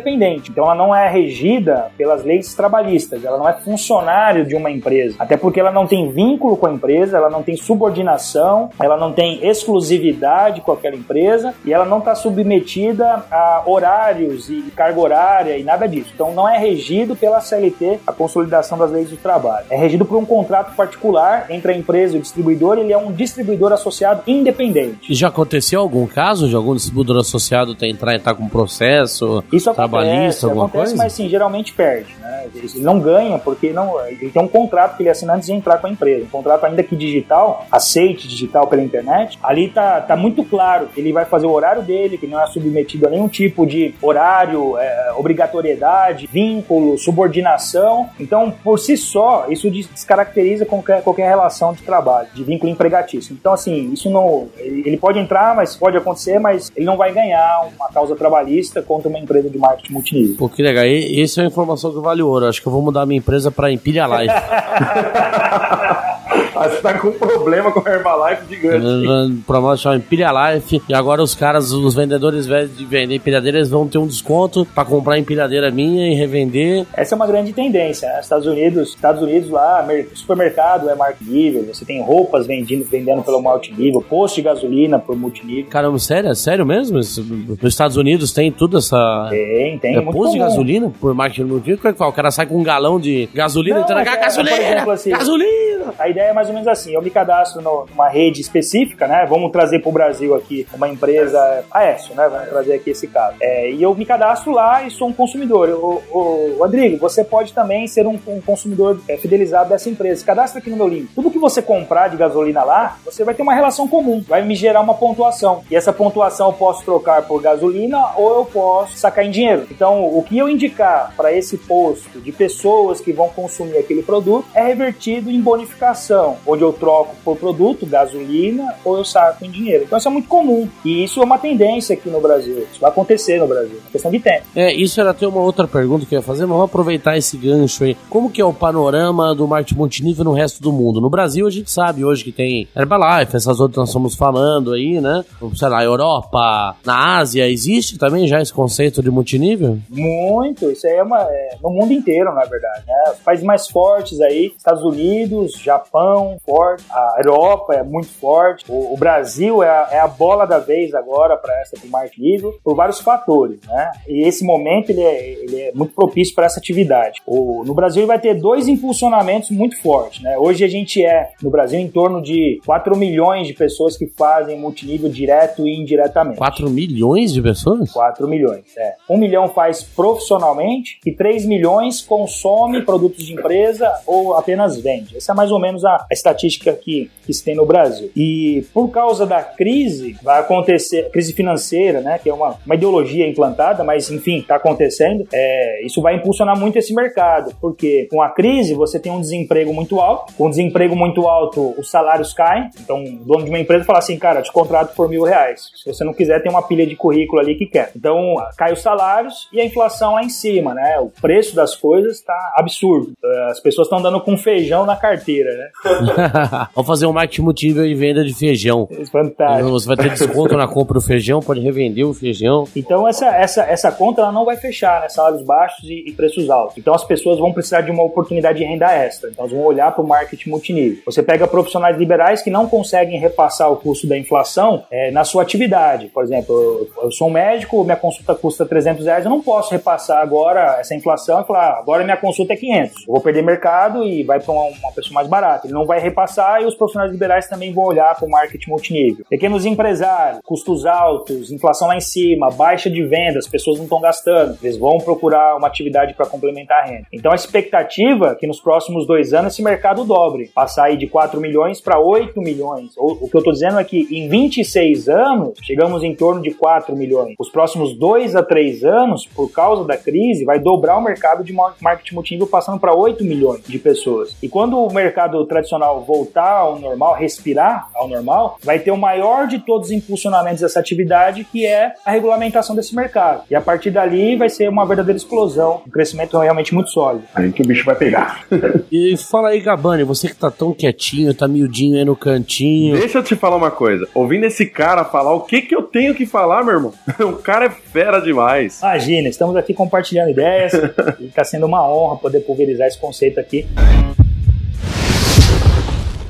então ela não é regida pelas leis trabalhistas, ela não é funcionário de uma empresa, até porque ela não tem vínculo com a empresa, ela não tem subordinação, ela não tem exclusividade com aquela empresa e ela não está submetida a horários e carga horária e nada disso. Então não é regido pela CLT, a consolidação das leis do trabalho. É regido por um contrato particular entre a empresa e o distribuidor, ele é um distribuidor associado independente. E já aconteceu algum caso de algum distribuidor associado ter entrar entrar com processo Isso trabalhista, acontece, alguma acontece, coisa? mas sim, geralmente perde. Né? Ele não ganha porque não, ele tem um contrato que ele assina antes de entrar com a empresa. Um contrato ainda que digital, aceite digital pela internet. Ali tá, tá muito claro que ele vai fazer o horário dele, que não é submetido a nenhum tipo de horário, é, obrigatoriedade, vínculo, subordinação. Então, por si só, isso des- descaracteriza qualquer, qualquer relação de trabalho, de vínculo empregatício. Então, assim, isso não. Ele ele pode entrar, mas pode acontecer, mas ele não vai ganhar uma causa trabalhista contra uma empresa de marketing multinível. Pô, que legal. E, essa é uma informação que vale ouro. Acho que eu vou mudar minha empresa pra Empilha Life. Você tá com um problema com a Herbalife gigante. Promoção chama Empilha Life. E agora os caras, os vendedores, de vender empilhadeira, eles vão ter um desconto pra comprar empilhadeira minha e revender. Essa é uma grande tendência. Né? Estados Unidos, Estados Unidos lá, mer- supermercado é multinível, você tem roupas vendendo, vendendo pelo multinível, posto de gasolina por multinível. Caramba, sério? É sério mesmo? Isso- Nos Estados Unidos tem tudo essa. Tem, tem. É posto de gasolina por marketing multinível? É? O cara sai com um galão de gasolina Não, e tenta é- é, gasolina! exemplo, assim- gasolina! A ideia é mais ou menos assim: eu me cadastro numa rede específica, né? Vamos trazer para o Brasil aqui uma empresa, Aécio, né? Vamos trazer aqui esse caso. É, e eu me cadastro lá e sou um consumidor. O, Rodrigo, você pode também ser um, um consumidor é, fidelizado dessa empresa. Cadastra aqui no meu link. Tudo que você comprar de gasolina lá, você vai ter uma relação comum, vai me gerar uma pontuação. E essa pontuação eu posso trocar por gasolina ou eu posso sacar em dinheiro. Então, o que eu indicar para esse posto de pessoas que vão consumir aquele produto é revertido em bonificação, onde eu troco por produto, gasolina, ou eu saco em dinheiro. Então, isso é muito comum. E isso é uma tendência aqui no Brasil. Isso vai acontecer no Brasil. É questão de tempo. É, isso era até uma outra pergunta que eu ia fazer, mas vamos aproveitar esse gancho aí. Como que é o panorama do marketing multinível no resto do mundo? No Brasil, a gente sabe hoje que tem Herbalife, essas outras nós estamos falando aí, né? Sei lá, Europa, na Ásia, existe também já esse conceito de multinível? Muito, isso aí é, uma, é no mundo inteiro, na verdade. Né? Os países mais fortes aí, Estados Unidos, Japão, forte, a Europa é muito forte, o, o Brasil é a, é a bola da vez agora para essa marketing nível, por vários fatores, né? E esse momento ele é, ele é muito propício para essa atividade. O, no Brasil vai ter dois impulsionamentos muito fortes, né? Hoje a gente é, no Brasil, em torno de 4 milhões de pessoas que fazem multinível direto e indiretamente. 4 milhões de pessoas? 4 milhões, é. 1 milhão faz profissionalmente e 3 milhões consome produtos de empresa ou apenas vende. Essa é mais ou menos a, a estatística que, que se tem no Brasil. E por causa da crise, vai acontecer, crise financeira, né, que é uma, uma ideologia implantada, mas enfim, está acontecendo, é, isso vai impulsionar muito esse mercado, porque com a crise você tem um desemprego muito alto, com desemprego muito alto os salários caem, então o dono de uma empresa fala assim, cara, te contrato por mil reais, se você não quiser tem uma pilha de currículo ali que quer. Então cai os salários e a inflação lá em cima, né, o preço das coisas está absurdo, as pessoas estão dando com feijão na carteira, né, Vamos fazer um marketing multinível de venda de feijão. Fantástico. Você vai ter desconto na compra do feijão, pode revender o feijão. Então essa, essa, essa conta ela não vai fechar, né? Salários baixos e, e preços altos. Então as pessoas vão precisar de uma oportunidade de renda extra. Então elas vão olhar para o marketing multinível. Você pega profissionais liberais que não conseguem repassar o custo da inflação é, na sua atividade. Por exemplo, eu, eu sou um médico, minha consulta custa 300 reais, eu não posso repassar agora essa inflação e falar, ah, agora minha consulta é 500. Eu vou perder mercado e vai para uma, uma pessoa mais barata. Ele não vai repassar e os profissionais liberais também vão olhar para o marketing multinível. Pequenos empresários, custos altos, inflação lá em cima, baixa de vendas, pessoas não estão gastando, eles vão procurar uma atividade para complementar a renda. Então a expectativa é que nos próximos dois anos esse mercado dobre, passar aí de 4 milhões para 8 milhões. O, que eu estou dizendo é que em 26 anos chegamos em torno de 4 milhões. Os próximos dois a três anos, por causa da crise, vai dobrar o mercado de mar- marketing multinível passando para 8 milhões de pessoas. E quando o mercado tradicional voltar ao normal, respirar ao normal, vai ter o maior de todos os impulsionamentos dessa atividade, que é a regulamentação desse mercado. E a partir dali vai ser uma verdadeira explosão, um crescimento realmente muito sólido. Aí que o bicho vai pegar. E fala aí, Gabani, você que tá tão quietinho, tá miudinho aí no cantinho. Deixa eu te falar uma coisa. Ouvindo esse cara falar, o que que eu tenho que falar, meu irmão? O cara é fera demais. Imagina, estamos aqui compartilhando ideias e está sendo uma honra poder pulverizar esse conceito aqui.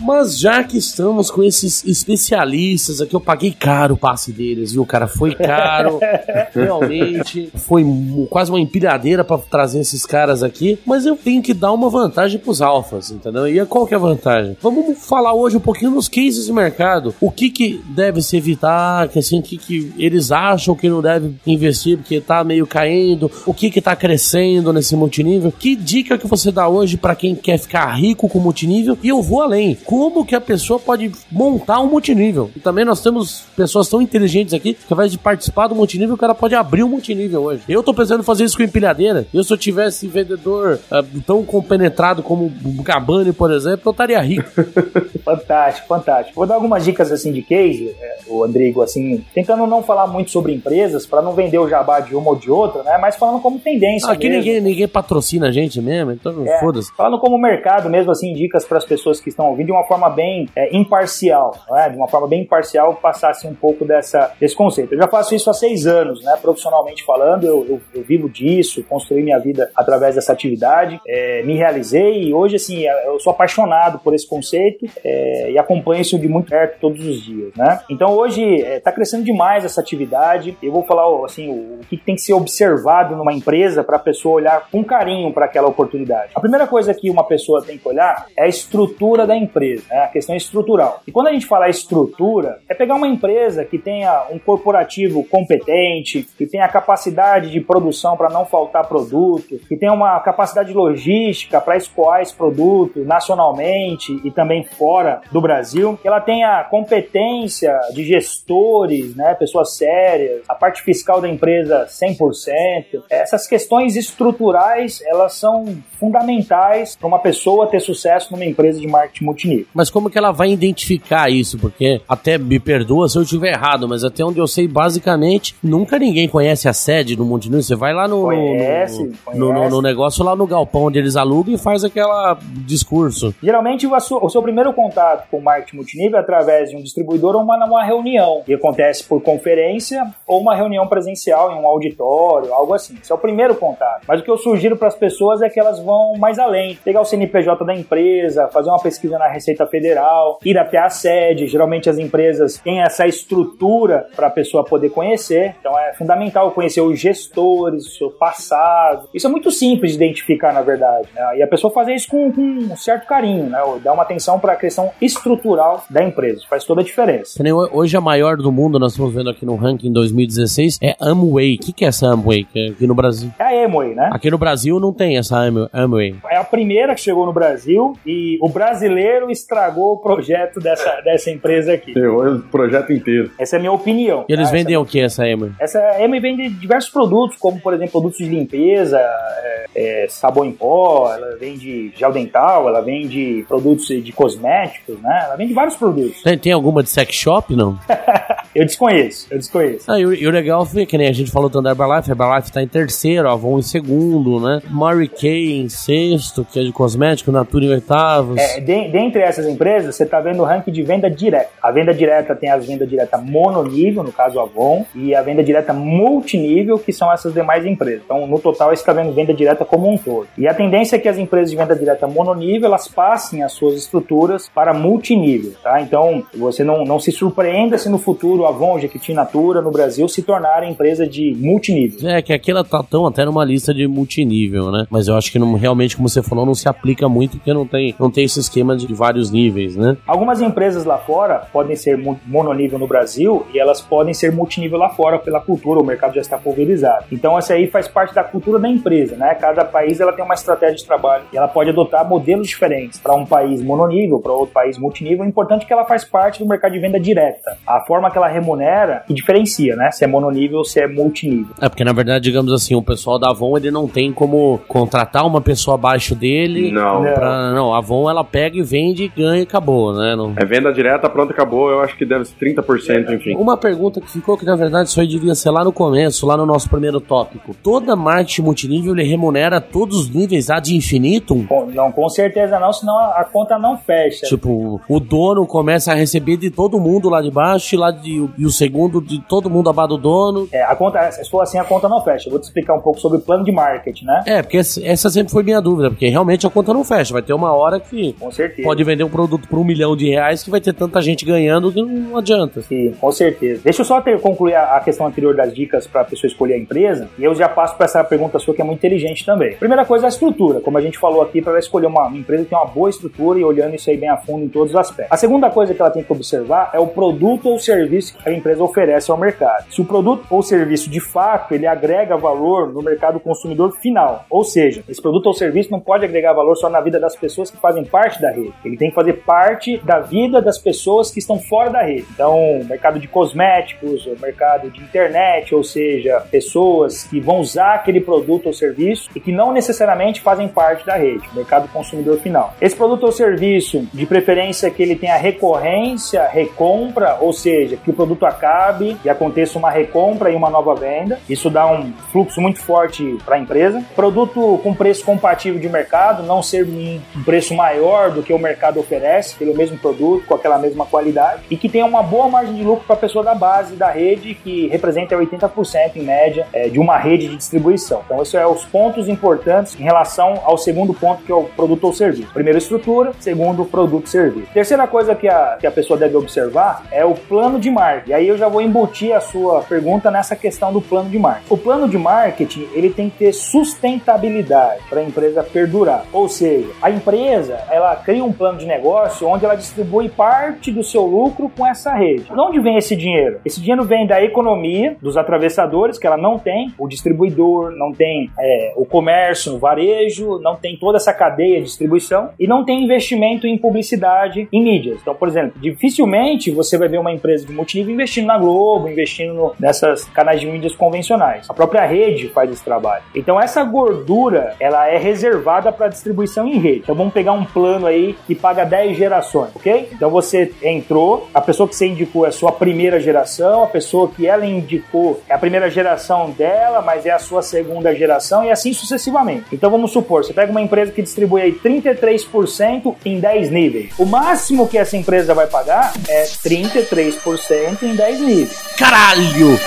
Mas já que estamos com esses especialistas aqui, eu paguei caro o passe deles, viu, cara? Foi caro, realmente. Foi quase uma empilhadeira pra trazer esses caras aqui. Mas eu tenho que dar uma vantagem pros alfas, entendeu? E qual que é a vantagem? Vamos falar hoje um pouquinho dos cases de mercado. O que que deve se evitar, que assim, o que que eles acham que não deve investir porque tá meio caindo, o que que tá crescendo nesse multinível. Que dica que você dá hoje pra quem quer ficar rico com multinível? E eu vou além. Como que a pessoa pode montar um multinível? E também nós temos pessoas tão inteligentes aqui que ao invés de participar do multinível, o cara pode abrir um multinível hoje. Eu tô pensando em fazer isso com empilhadeira. Eu se eu tivesse vendedor ah, tão compenetrado como o Gabani, por exemplo, eu estaria rico. Fantástico, fantástico. Vou dar algumas dicas assim de case, é, o Andrigo, assim, tentando não falar muito sobre empresas para não vender o jabá de uma ou de outra, né? Mas falando como tendência. Aqui mesmo. ninguém, ninguém patrocina a gente mesmo, então É, foda-se. Falando como mercado mesmo, assim, dicas para as pessoas que estão ouvindo de uma forma bem é, imparcial, não é? de uma forma bem imparcial, passasse um pouco dessa, desse conceito. Eu já faço isso há seis anos, né? profissionalmente falando, eu, eu- eu vivo disso, construí minha vida através dessa atividade, é, me realizei e hoje, assim, eu sou apaixonado por esse conceito é, e acompanho isso de muito perto todos os dias, né? Então hoje está crescendo demais essa atividade. Eu vou falar assim o, o que tem que ser observado numa empresa para a pessoa olhar com carinho para aquela oportunidade. A primeira coisa que uma pessoa tem que olhar é a estrutura da empresa, né? a questão estrutural. E quando a gente fala estrutura, é pegar uma empresa que tenha um corporativo competente, que tenha capacidade de produção para não faltar produto, que tenha uma capacidade logística para escoar esse produto nacionalmente e também fora do Brasil, que ela tenha competência de gestores, né, pessoas sérias, a parte fiscal da empresa 100%. Essas questões estruturais, elas são fundamentais para uma pessoa ter sucesso numa empresa de marketing multinível. Mas como que ela vai identificar isso? Porque até me perdoa se eu estiver errado, mas até onde eu sei, basicamente, nunca ninguém conhece a sede do multinível. Você vai lá no, Conhece, no, no, no- conhece. no negócio, lá no galpão onde eles alugam e faz aquela discurso. Geralmente o seu, o seu primeiro contato com o marketing multinível é através de um distribuidor ou uma, uma reunião, que acontece por conferência ou uma reunião presencial em um auditório, algo assim. Esse é o primeiro contato. Mas o que eu sugiro para as pessoas é que elas vão mais além. Pegar o CNPJ da empresa, fazer uma pesquisa na Receita Federal, ir até a sede. Geralmente as empresas têm essa estrutura para a pessoa poder conhecer. Então é fundamental conhecer os gestores, o seu passado. Isso é muito simples de identificar, na verdade. né? E a pessoa fazer isso com, com um certo carinho, né? Dar uma atenção para a questão estrutural da empresa. Faz toda a diferença. Hoje a maior do mundo, nós estamos vendo aqui no ranking 2016, é Amway. O que, que é essa Amway é aqui no Brasil? É a Emway, né? Aqui no Brasil não tem essa Am- Amway. É a primeira que chegou no Brasil e o brasileiro estragou o projeto dessa, dessa empresa aqui. Ferrou o projeto inteiro. Essa é a minha opinião. E eles tá? vendem o que essa Amway? Essa, essa Emway vende diversos produtos, como por exemplo produtos de limpeza, é, é, sabão em pó, ela vende gel dental, ela vende produtos de cosméticos, né? Ela vende vários produtos. Tem, tem alguma de sex shop, não? Eu desconheço, eu desconheço. Ah, e, o- e o legal foi que nem a gente falou da Herbalife, a Herbalife tá em terceiro, a Avon em segundo, né? Mary Kay em sexto, que é de cosmético, Natura em oitavos. É, de- dentre essas empresas, você está vendo o ranking de venda direta. A venda direta tem as vendas direta mononível, no caso a Avon, e a venda direta multinível, que são essas demais empresas. Então, no total, você está vendo venda direta como um todo. E a tendência é que as empresas de venda direta mononível, elas passem as suas estruturas para multinível, tá? Então, você não, não se surpreenda se no futuro a Avon, Jequiti e Natura, no Brasil, se tornarem empresas de multinível. É, que aqui ela tá tão até numa lista de multinível, né? Mas eu acho que não, realmente, como você falou, não se aplica muito porque não tem, não tem esse esquema de vários níveis, né? Algumas empresas lá fora podem ser mononível no Brasil e elas podem ser multinível lá fora pela cultura, o mercado já está pulverizado. Então essa aí faz parte da cultura da empresa, né? Cada país ela tem uma estratégia de trabalho e ela pode adotar modelos diferentes para um país mononível, para outro país multinível. O importante é que ela faz parte do mercado de venda direta. A forma que ela remunera que diferencia, né? Se é mononível ou se é multinível. É, porque na verdade, digamos assim, o pessoal da Avon, ele não tem como contratar uma pessoa abaixo dele. Não. Não. Pra, não, a Avon ela pega e vende, ganha e acabou, né? Não... É venda direta, pronto, acabou. Eu acho que deve ser 30%, enfim. Uma pergunta que ficou que na verdade isso aí devia ser lá no começo, lá no nosso primeiro tópico. Toda marketing multinível ele remunera todos os níveis ad infinitum? Com- não, com certeza não, senão a, a conta não fecha. Tipo, o dono começa a receber de todo mundo lá de baixo e, lá de, e o segundo de todo mundo abaixo do dono. É, a conta, se for assim, a conta não fecha. Eu vou te explicar um pouco sobre o plano de marketing, né? É, porque essa essa sempre foi minha dúvida, porque realmente a conta não fecha. Vai ter uma hora que Com certeza. pode vender um produto por um milhão de reais que vai ter tanta gente ganhando que não adianta. Sim, com certeza. Deixa eu só ter, concluir a, a questão anterior das dicas para a pessoa escolher a empresa, e eu já passo para essa pergunta sua que é muito inteligente também. Primeira coisa é a estrutura, como a gente falou aqui, para ela escolher uma, uma empresa que tem uma boa estrutura e olhando isso aí bem a fundo em todos os aspectos. A segunda coisa que ela tem que observar é o produto ou serviço que a empresa oferece ao mercado. Se o produto ou serviço de fato ele agrega valor no mercado consumidor final, ou seja, esse produto ou serviço não pode agregar valor só na vida das pessoas que fazem parte da rede. Ele tem que fazer parte da vida das pessoas que estão fora da rede. Então, mercado de cosméticos, mercado de internet, ou seja, pessoas que vão usar aquele produto ou serviço e que não necessariamente fazem parte da rede, mercado consumidor final. Esse produto ou serviço, de preferência que ele tenha recorrência, recompra, ou seja, que o produto acabe e aconteça uma recompra e uma nova venda. Isso dá um fluxo muito forte para a empresa. Produto com preço compatível de mercado, não ser um preço maior do que o mercado oferece pelo mesmo produto, com aquela mesma qualidade, e que tenha uma boa margem de lucro para a pessoa da base da rede, que representa 80% em média é, de uma rede de distribuição. Então, esses são os pontos importantes em relação ao segundo ponto, que é o produto ou serviço. Primeiro, estrutura, segundo, produto e serviço. Terceira coisa que a, que a pessoa deve observar é o plano de marketing. E aí eu já vou embutir a sua pergunta nessa questão do plano de marketing. O plano de marketing, ele tem que ter sustentabilidade para a empresa perdurar. Ou seja, a empresa, ela cria um plano de negócio onde ela distribui parte do seu lucro com essa rede. De onde vem esse dinheiro? Esse dinheiro vem da economia, dos atravessadores, que ela não tem, o distribuidor, não tem é, o comércio, o varejo, não tem toda essa cadeia de distribuição e não tem investimento em publicidade em mídias. Então, por exemplo, dificilmente você vai ver uma empresa de multinível investindo na Globo, investindo no- nessas canais de mídias convencionais. A própria rede faz esse trabalho. Então essa gordura, ela é reservada para distribuição em rede. Então vamos pegar um plano aí que paga 10 gerações, ok? Então você entrou, a pessoa que você indicou é a sua primeira geração, a pessoa que ela indicou é a primeira geração dela, mas é a sua segunda geração e assim sucessivamente. Então vamos supor, você pega uma empresa que distribui aí 33% em 10 níveis. O máximo que essa empresa vai pagar é 33% em 10 níveis. Caralho!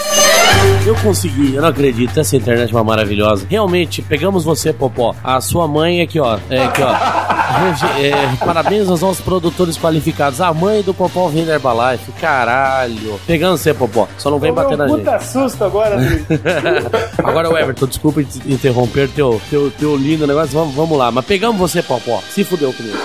Eu consegui, eu não acredito. Essa internet é uma maravilhosa. Realmente, pegamos você, Popó. A sua mãe aqui, ó. É, aqui, ó. É, parabéns aos nossos produtores qualificados. A mãe do Popó vem da Herbalife. Caralho. Pegando você, Popó. Só não vem bater na gente. puta susto agora. Agora, o Everton, desculpa in- interromper teu, teu, teu lindo negócio. Vamos, vamos lá. Mas pegamos você, Popó. Se fudeu comigo.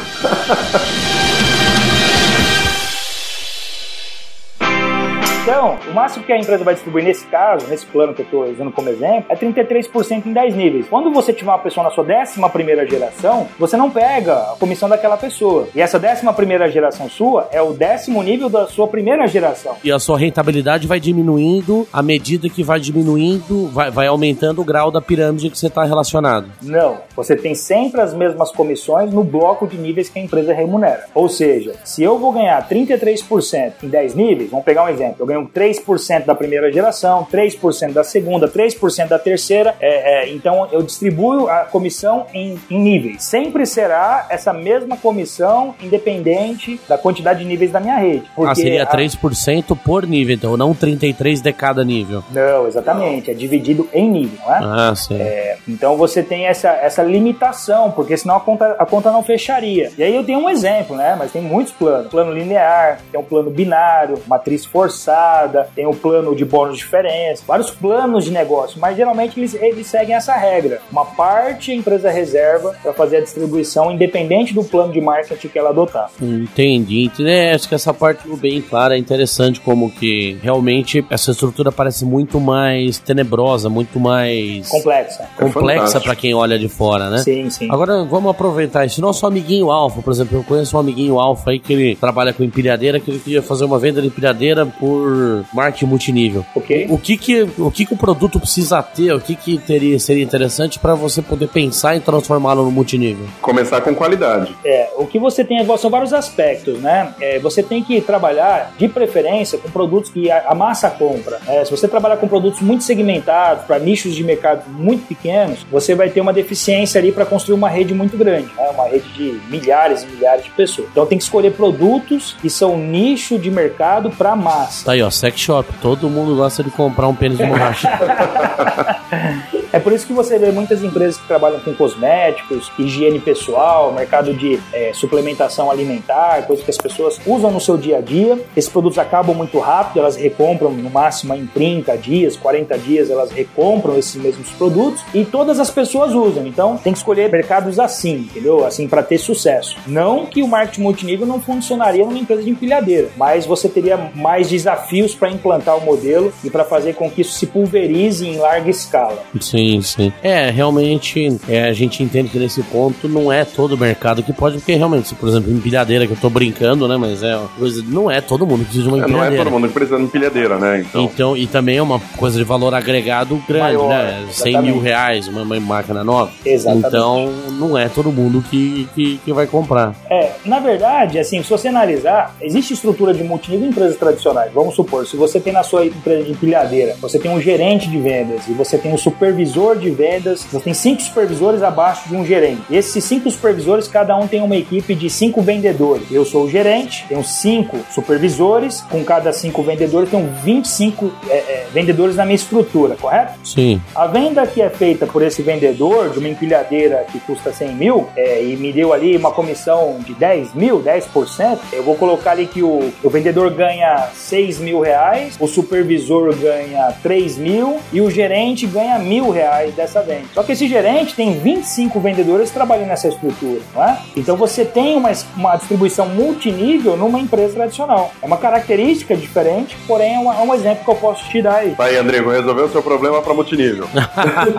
Então, o máximo que a empresa vai distribuir nesse caso, nesse plano que eu estou usando como exemplo, é 33% em 10 níveis. Quando você tiver uma pessoa na sua 11 geração, você não pega a comissão daquela pessoa. E essa 11 geração sua é o décimo nível da sua primeira geração. E a sua rentabilidade vai diminuindo à medida que vai diminuindo, vai, vai aumentando o grau da pirâmide que você está relacionado. Não, você tem sempre as mesmas comissões no bloco de níveis que a empresa remunera. Ou seja, se eu vou ganhar 33% em 10 níveis, vamos pegar um exemplo, eu ganho 3% da primeira geração, 3% da segunda, 3% da terceira, é, é, então eu distribuo a comissão em, em níveis. Sempre será essa mesma comissão, independente da quantidade de níveis da minha rede. ah, seria a- 3% por nível, então, não 33% de cada nível. Não, exatamente, é dividido em nível, não é? Ah, sim. Então você tem essa, essa limitação, porque senão a conta, a conta não fecharia. E aí eu tenho um exemplo, né? Mas tem muitos planos. Plano linear, tem um plano binário, matriz forçada, tem o plano de bônus de diferença, vários planos de negócio, mas geralmente eles, eles seguem essa regra. Uma parte a empresa reserva para fazer a distribuição, independente do plano de marketing que ela adotar. Entendi. entendi. É, acho que essa parte ficou bem clara. É interessante como que realmente essa estrutura parece muito mais tenebrosa, muito mais Complexa. complexa fantástico. para quem olha de fora, né? Sim, sim. Agora vamos aproveitar isso. Nosso amiguinho Alfa, por exemplo, eu conheço um amiguinho Alfa aí que ele trabalha com empilhadeira, que ele queria fazer uma venda de empilhadeira por marketing multinível. Ok? O que que o, que que o produto precisa ter? O que que teria, seria interessante para você poder pensar em transformá-lo no multinível? Começar com qualidade. É, o que você tem são vários aspectos, né? É, você tem que trabalhar, de preferência, com produtos que a, a massa compra. É, se você trabalhar com produtos muito segmentados, para nichos de mercado muito pequenos, você vai ter uma deficiência ali para construir uma rede muito grande, né? uma rede de milhares e milhares de pessoas. Então tem que escolher produtos que são nicho de mercado para massa. Tá aí, ó, sex shop. Todo mundo gosta de comprar um pênis de borracha. É por isso que você vê muitas empresas que trabalham com cosméticos, higiene pessoal, mercado de é, suplementação alimentar, coisas que as pessoas usam no seu dia a dia. Esses produtos acabam muito rápido, elas recompram no máximo em 30 dias, 40 dias, elas recompram esses mesmos produtos e todas as pessoas usam. Então tem que escolher mercados assim, entendeu? Assim, para ter sucesso. Não que o marketing multinível não funcionaria numa empresa de empilhadeira, mas você teria mais desafios para implantar o modelo e para fazer com que isso se pulverize em larga escala. Sim, sim. É, realmente, é, a gente entende que nesse ponto não é todo mercado que pode, porque realmente, por exemplo, empilhadeira, que eu tô brincando, né? Mas é uma coisa. Não é todo mundo que precisa de uma É, Não é empilhadeira. todo mundo que precisa de empilhadeira, né? Então, Então, e também é uma coisa de valor agregado grande, Maior, né? 100 exatamente. mil reais uma, uma máquina nova. Exatamente. Então, não é todo mundo que, que, que vai comprar. É, na verdade, assim, se você analisar, existe estrutura de multinível em empresas tradicionais. Vamos supor, se você tem na sua empresa de empilhadeira, você tem um gerente de vendas e você tem um supervisor de vendas, você tem cinco supervisores abaixo de um gerente. Esses cinco supervisores, cada um tem uma equipe de cinco vendedores. Eu sou o gerente, tenho cinco supervisores, com cada cinco vendedores, tenho 25 é, é, vendedores na minha estrutura, correto? Sim. A venda que é feita por esse vendedor de uma empilhadeira que custa 100 mil é, e me deu ali uma comissão de 10 mil, 10%, eu vou colocar ali que o, o vendedor ganha 6 mil reais, o supervisor ganha 3 mil e o gerente ganha mil reais dessa venda. Só que esse gerente tem 25 vendedores trabalhando nessa estrutura, não é? Então você tem uma, uma distribuição multinível numa empresa tradicional. É uma característica diferente, porém é, uma- é um exemplo que eu posso te dar aí. Tá aí, Andrigo, resolveu o seu problema para multinível.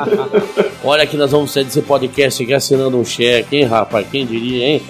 Olha que nós vamos sair desse podcast aqui assinando um cheque, hein, rapaz? Quem diria, hein?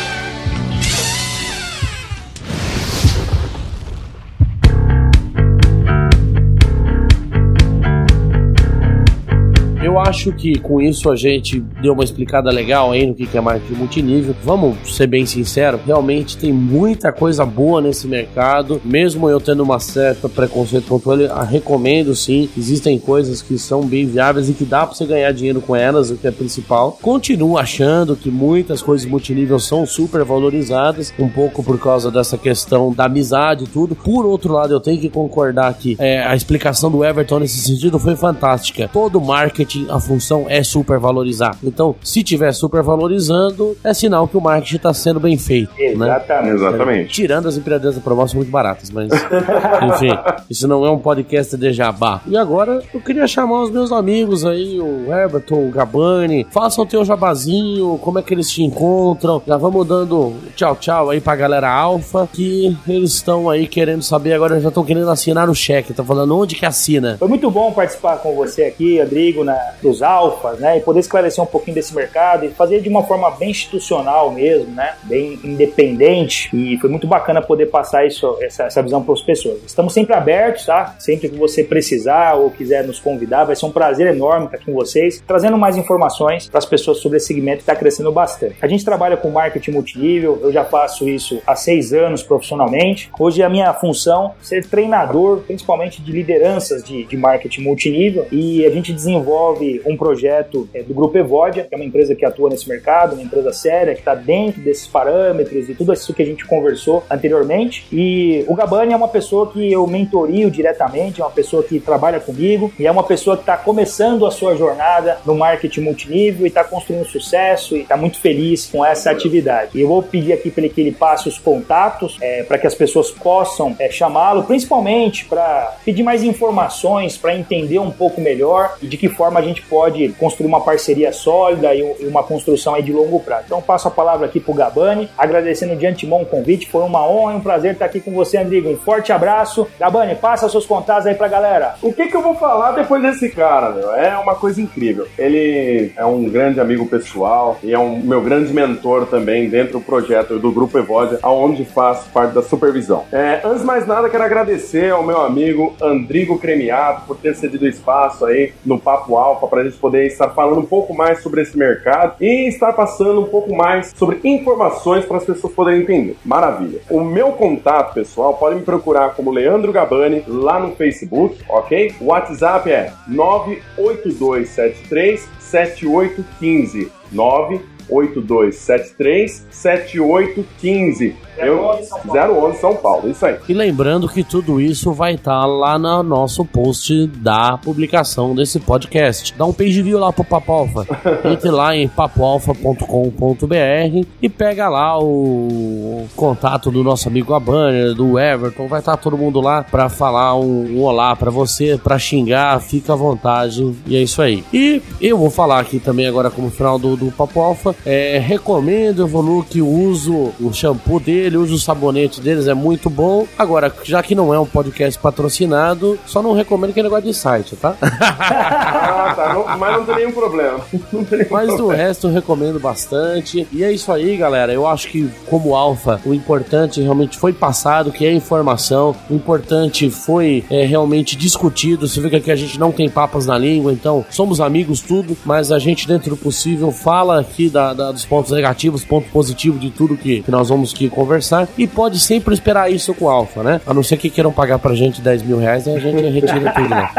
Acho que com isso a gente deu uma explicada legal aí no que é marketing multinível. Vamos ser bem sinceros, realmente tem muita coisa boa nesse mercado. Mesmo eu tendo uma certa preconceito contra ele, a recomendo sim. Existem coisas que são bem viáveis e que dá pra você ganhar dinheiro com elas, o que é principal. Continuo achando que muitas coisas multinível são super valorizadas, um pouco por causa dessa questão da amizade e tudo. Por outro lado, eu tenho que concordar que é, a explicação do Everton nesse sentido foi fantástica. Todo marketing, a função é super valorizar. Então, se tiver super valorizando, é sinal que o marketing está sendo bem feito. Né? Exatamente. Exatamente. Tirando as empreendedores da promoção muito baratas, mas enfim, isso não é um podcast de jabá. E agora eu queria chamar os meus amigos aí, o Everton, o Gabani, façam o teu jabazinho, como é que eles te encontram. Já vamos dando tchau tchau aí pra galera alfa, que eles estão aí querendo saber, agora já estão querendo assinar o cheque, estão falando onde que assina. Foi muito bom participar com você aqui, Rodrigo, na, dos alfas, né? E poder esclarecer um pouquinho desse mercado e fazer de uma forma bem institucional mesmo, né? Bem independente. E foi muito bacana poder passar isso, essa, essa visão para as pessoas. Estamos sempre abertos, tá? Sempre que você precisar ou quiser nos convidar, vai ser um prazer enorme estar aqui com vocês, trazendo mais informações para as pessoas sobre esse segmento que está crescendo bastante. A gente trabalha com marketing multinível, eu já faço isso há seis anos profissionalmente. Hoje a minha função é ser treinador, principalmente de lideranças de, de marketing multinível, e a gente desenvolve um projeto é, do Grupo Evodia, que é uma empresa que atua nesse mercado, uma empresa séria, que está dentro desses parâmetros e tudo isso que a gente conversou anteriormente. E o Gabani é uma pessoa que eu mentorio diretamente, é uma pessoa que trabalha comigo e é uma pessoa que está começando a sua jornada no marketing multinível e está construindo sucesso e está muito feliz com essa atividade. E eu vou pedir aqui para ele que ele passe os contatos é, para que as pessoas possam é, chamá-lo, principalmente para pedir mais informações, para entender um pouco melhor e de que forma a gente pode construir uma parceria sólida e uma construção aí de longo prazo. Então passo a palavra aqui para o Gabani, agradecendo de antemão o convite, foi uma honra e um prazer estar aqui com você, Andrigo. Um forte abraço. Gabani, passa seus contatos aí para galera. O que, que eu vou falar depois desse cara, meu? É uma coisa incrível. Ele é um grande amigo pessoal e é um meu grande mentor também dentro do projeto do Grupo Evodia, aonde faço parte da supervisão. É, antes de mais nada, quero agradecer ao meu amigo Andrigo Cremiato por ter cedido espaço aí no Papo Alfa para a gente poder estar falando um pouco mais sobre esse mercado e estar passando um pouco mais sobre informações para as pessoas poderem entender. Maravilha. O meu contato, pessoal, pode me procurar como Leandro Gabani lá no Facebook, ok? O WhatsApp é 98273 7815. 98273 7815. Eu, 011 São Paulo, isso aí. E lembrando que tudo isso vai estar lá no nosso post da publicação desse podcast. Dá um page view lá pro Papo Alfa. Entre lá em papoalfa.com.br e pega lá o contato do nosso amigo Abaner, do Everton. Vai estar todo mundo lá pra falar um, um olá pra você, pra xingar, fica à vontade. E é isso aí. E eu vou falar aqui também agora como final do, do Papo Alfa. É, recomendo Evoluque, uso o shampoo dele, uso o sabonete deles, é muito bom. Agora, já que não é um podcast patrocinado, só não recomendo aquele negócio de site, tá? Ah, tá. Não- mas não tem nenhum problema. Tem nenhum Mas do problema. resto eu recomendo bastante. E é isso aí, galera. Eu acho que, como alfa, o importante realmente foi passado, que é informação. O importante foi é, realmente discutido. Você vê que aqui a gente não tem papas na língua, então somos amigos, tudo. Mas a gente, dentro do possível, fala aqui da- da- dos pontos negativos, ponto positivo de tudo que, que nós vamos aqui conversar. E pode sempre esperar isso com o alfa, né? A não ser que queiram pagar pra gente 10 mil reais, aí a gente retira tudo, né?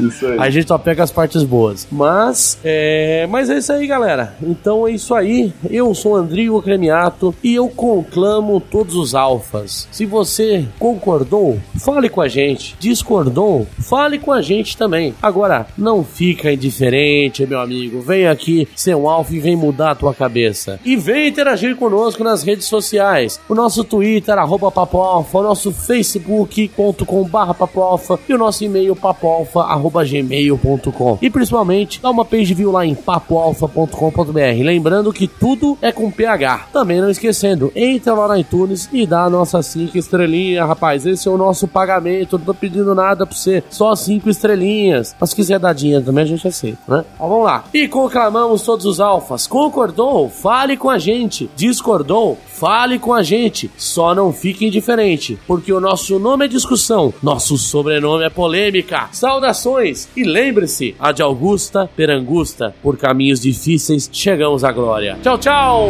Isso aí. A gente só pega as partes boas. Mas é, mas é isso aí, galera. Então é isso aí. Eu sou Andrigo Cremiato e eu conclamo todos os alfas. Se você concordou, fale com a gente. Discordou, fale com a gente também. Agora, não fica indiferente, meu amigo. Vem aqui ser um alfa vem mudar a tua cabeça. E vem interagir conosco nas redes sociais. O nosso Twitter, arroba Papo Alfa, o nosso facebook.com barra Papo Alfa e o nosso e-mail papoalfa, gmail.com. E principalmente, dá uma page view lá em papoalfa.com.br. Lembrando que tudo é com PH. Também não esquecendo, entra lá no iTunes e dá a nossa 5 estrelinhas, rapaz. Esse é o nosso pagamento. Não tô pedindo nada pra você, só 5 estrelinhas. Mas se quiser dar dinheiro também, a gente aceita, né? Então vamos lá. E conclamamos todos os Concordou? Fale com a gente. Discordou? Fale com a gente. Só não fique indiferente, porque o nosso nome é discussão, nosso sobrenome é polêmica. Saudações e lembre-se, a de Augusta Perangusta, por caminhos difíceis chegamos à glória. Tchau, tchau!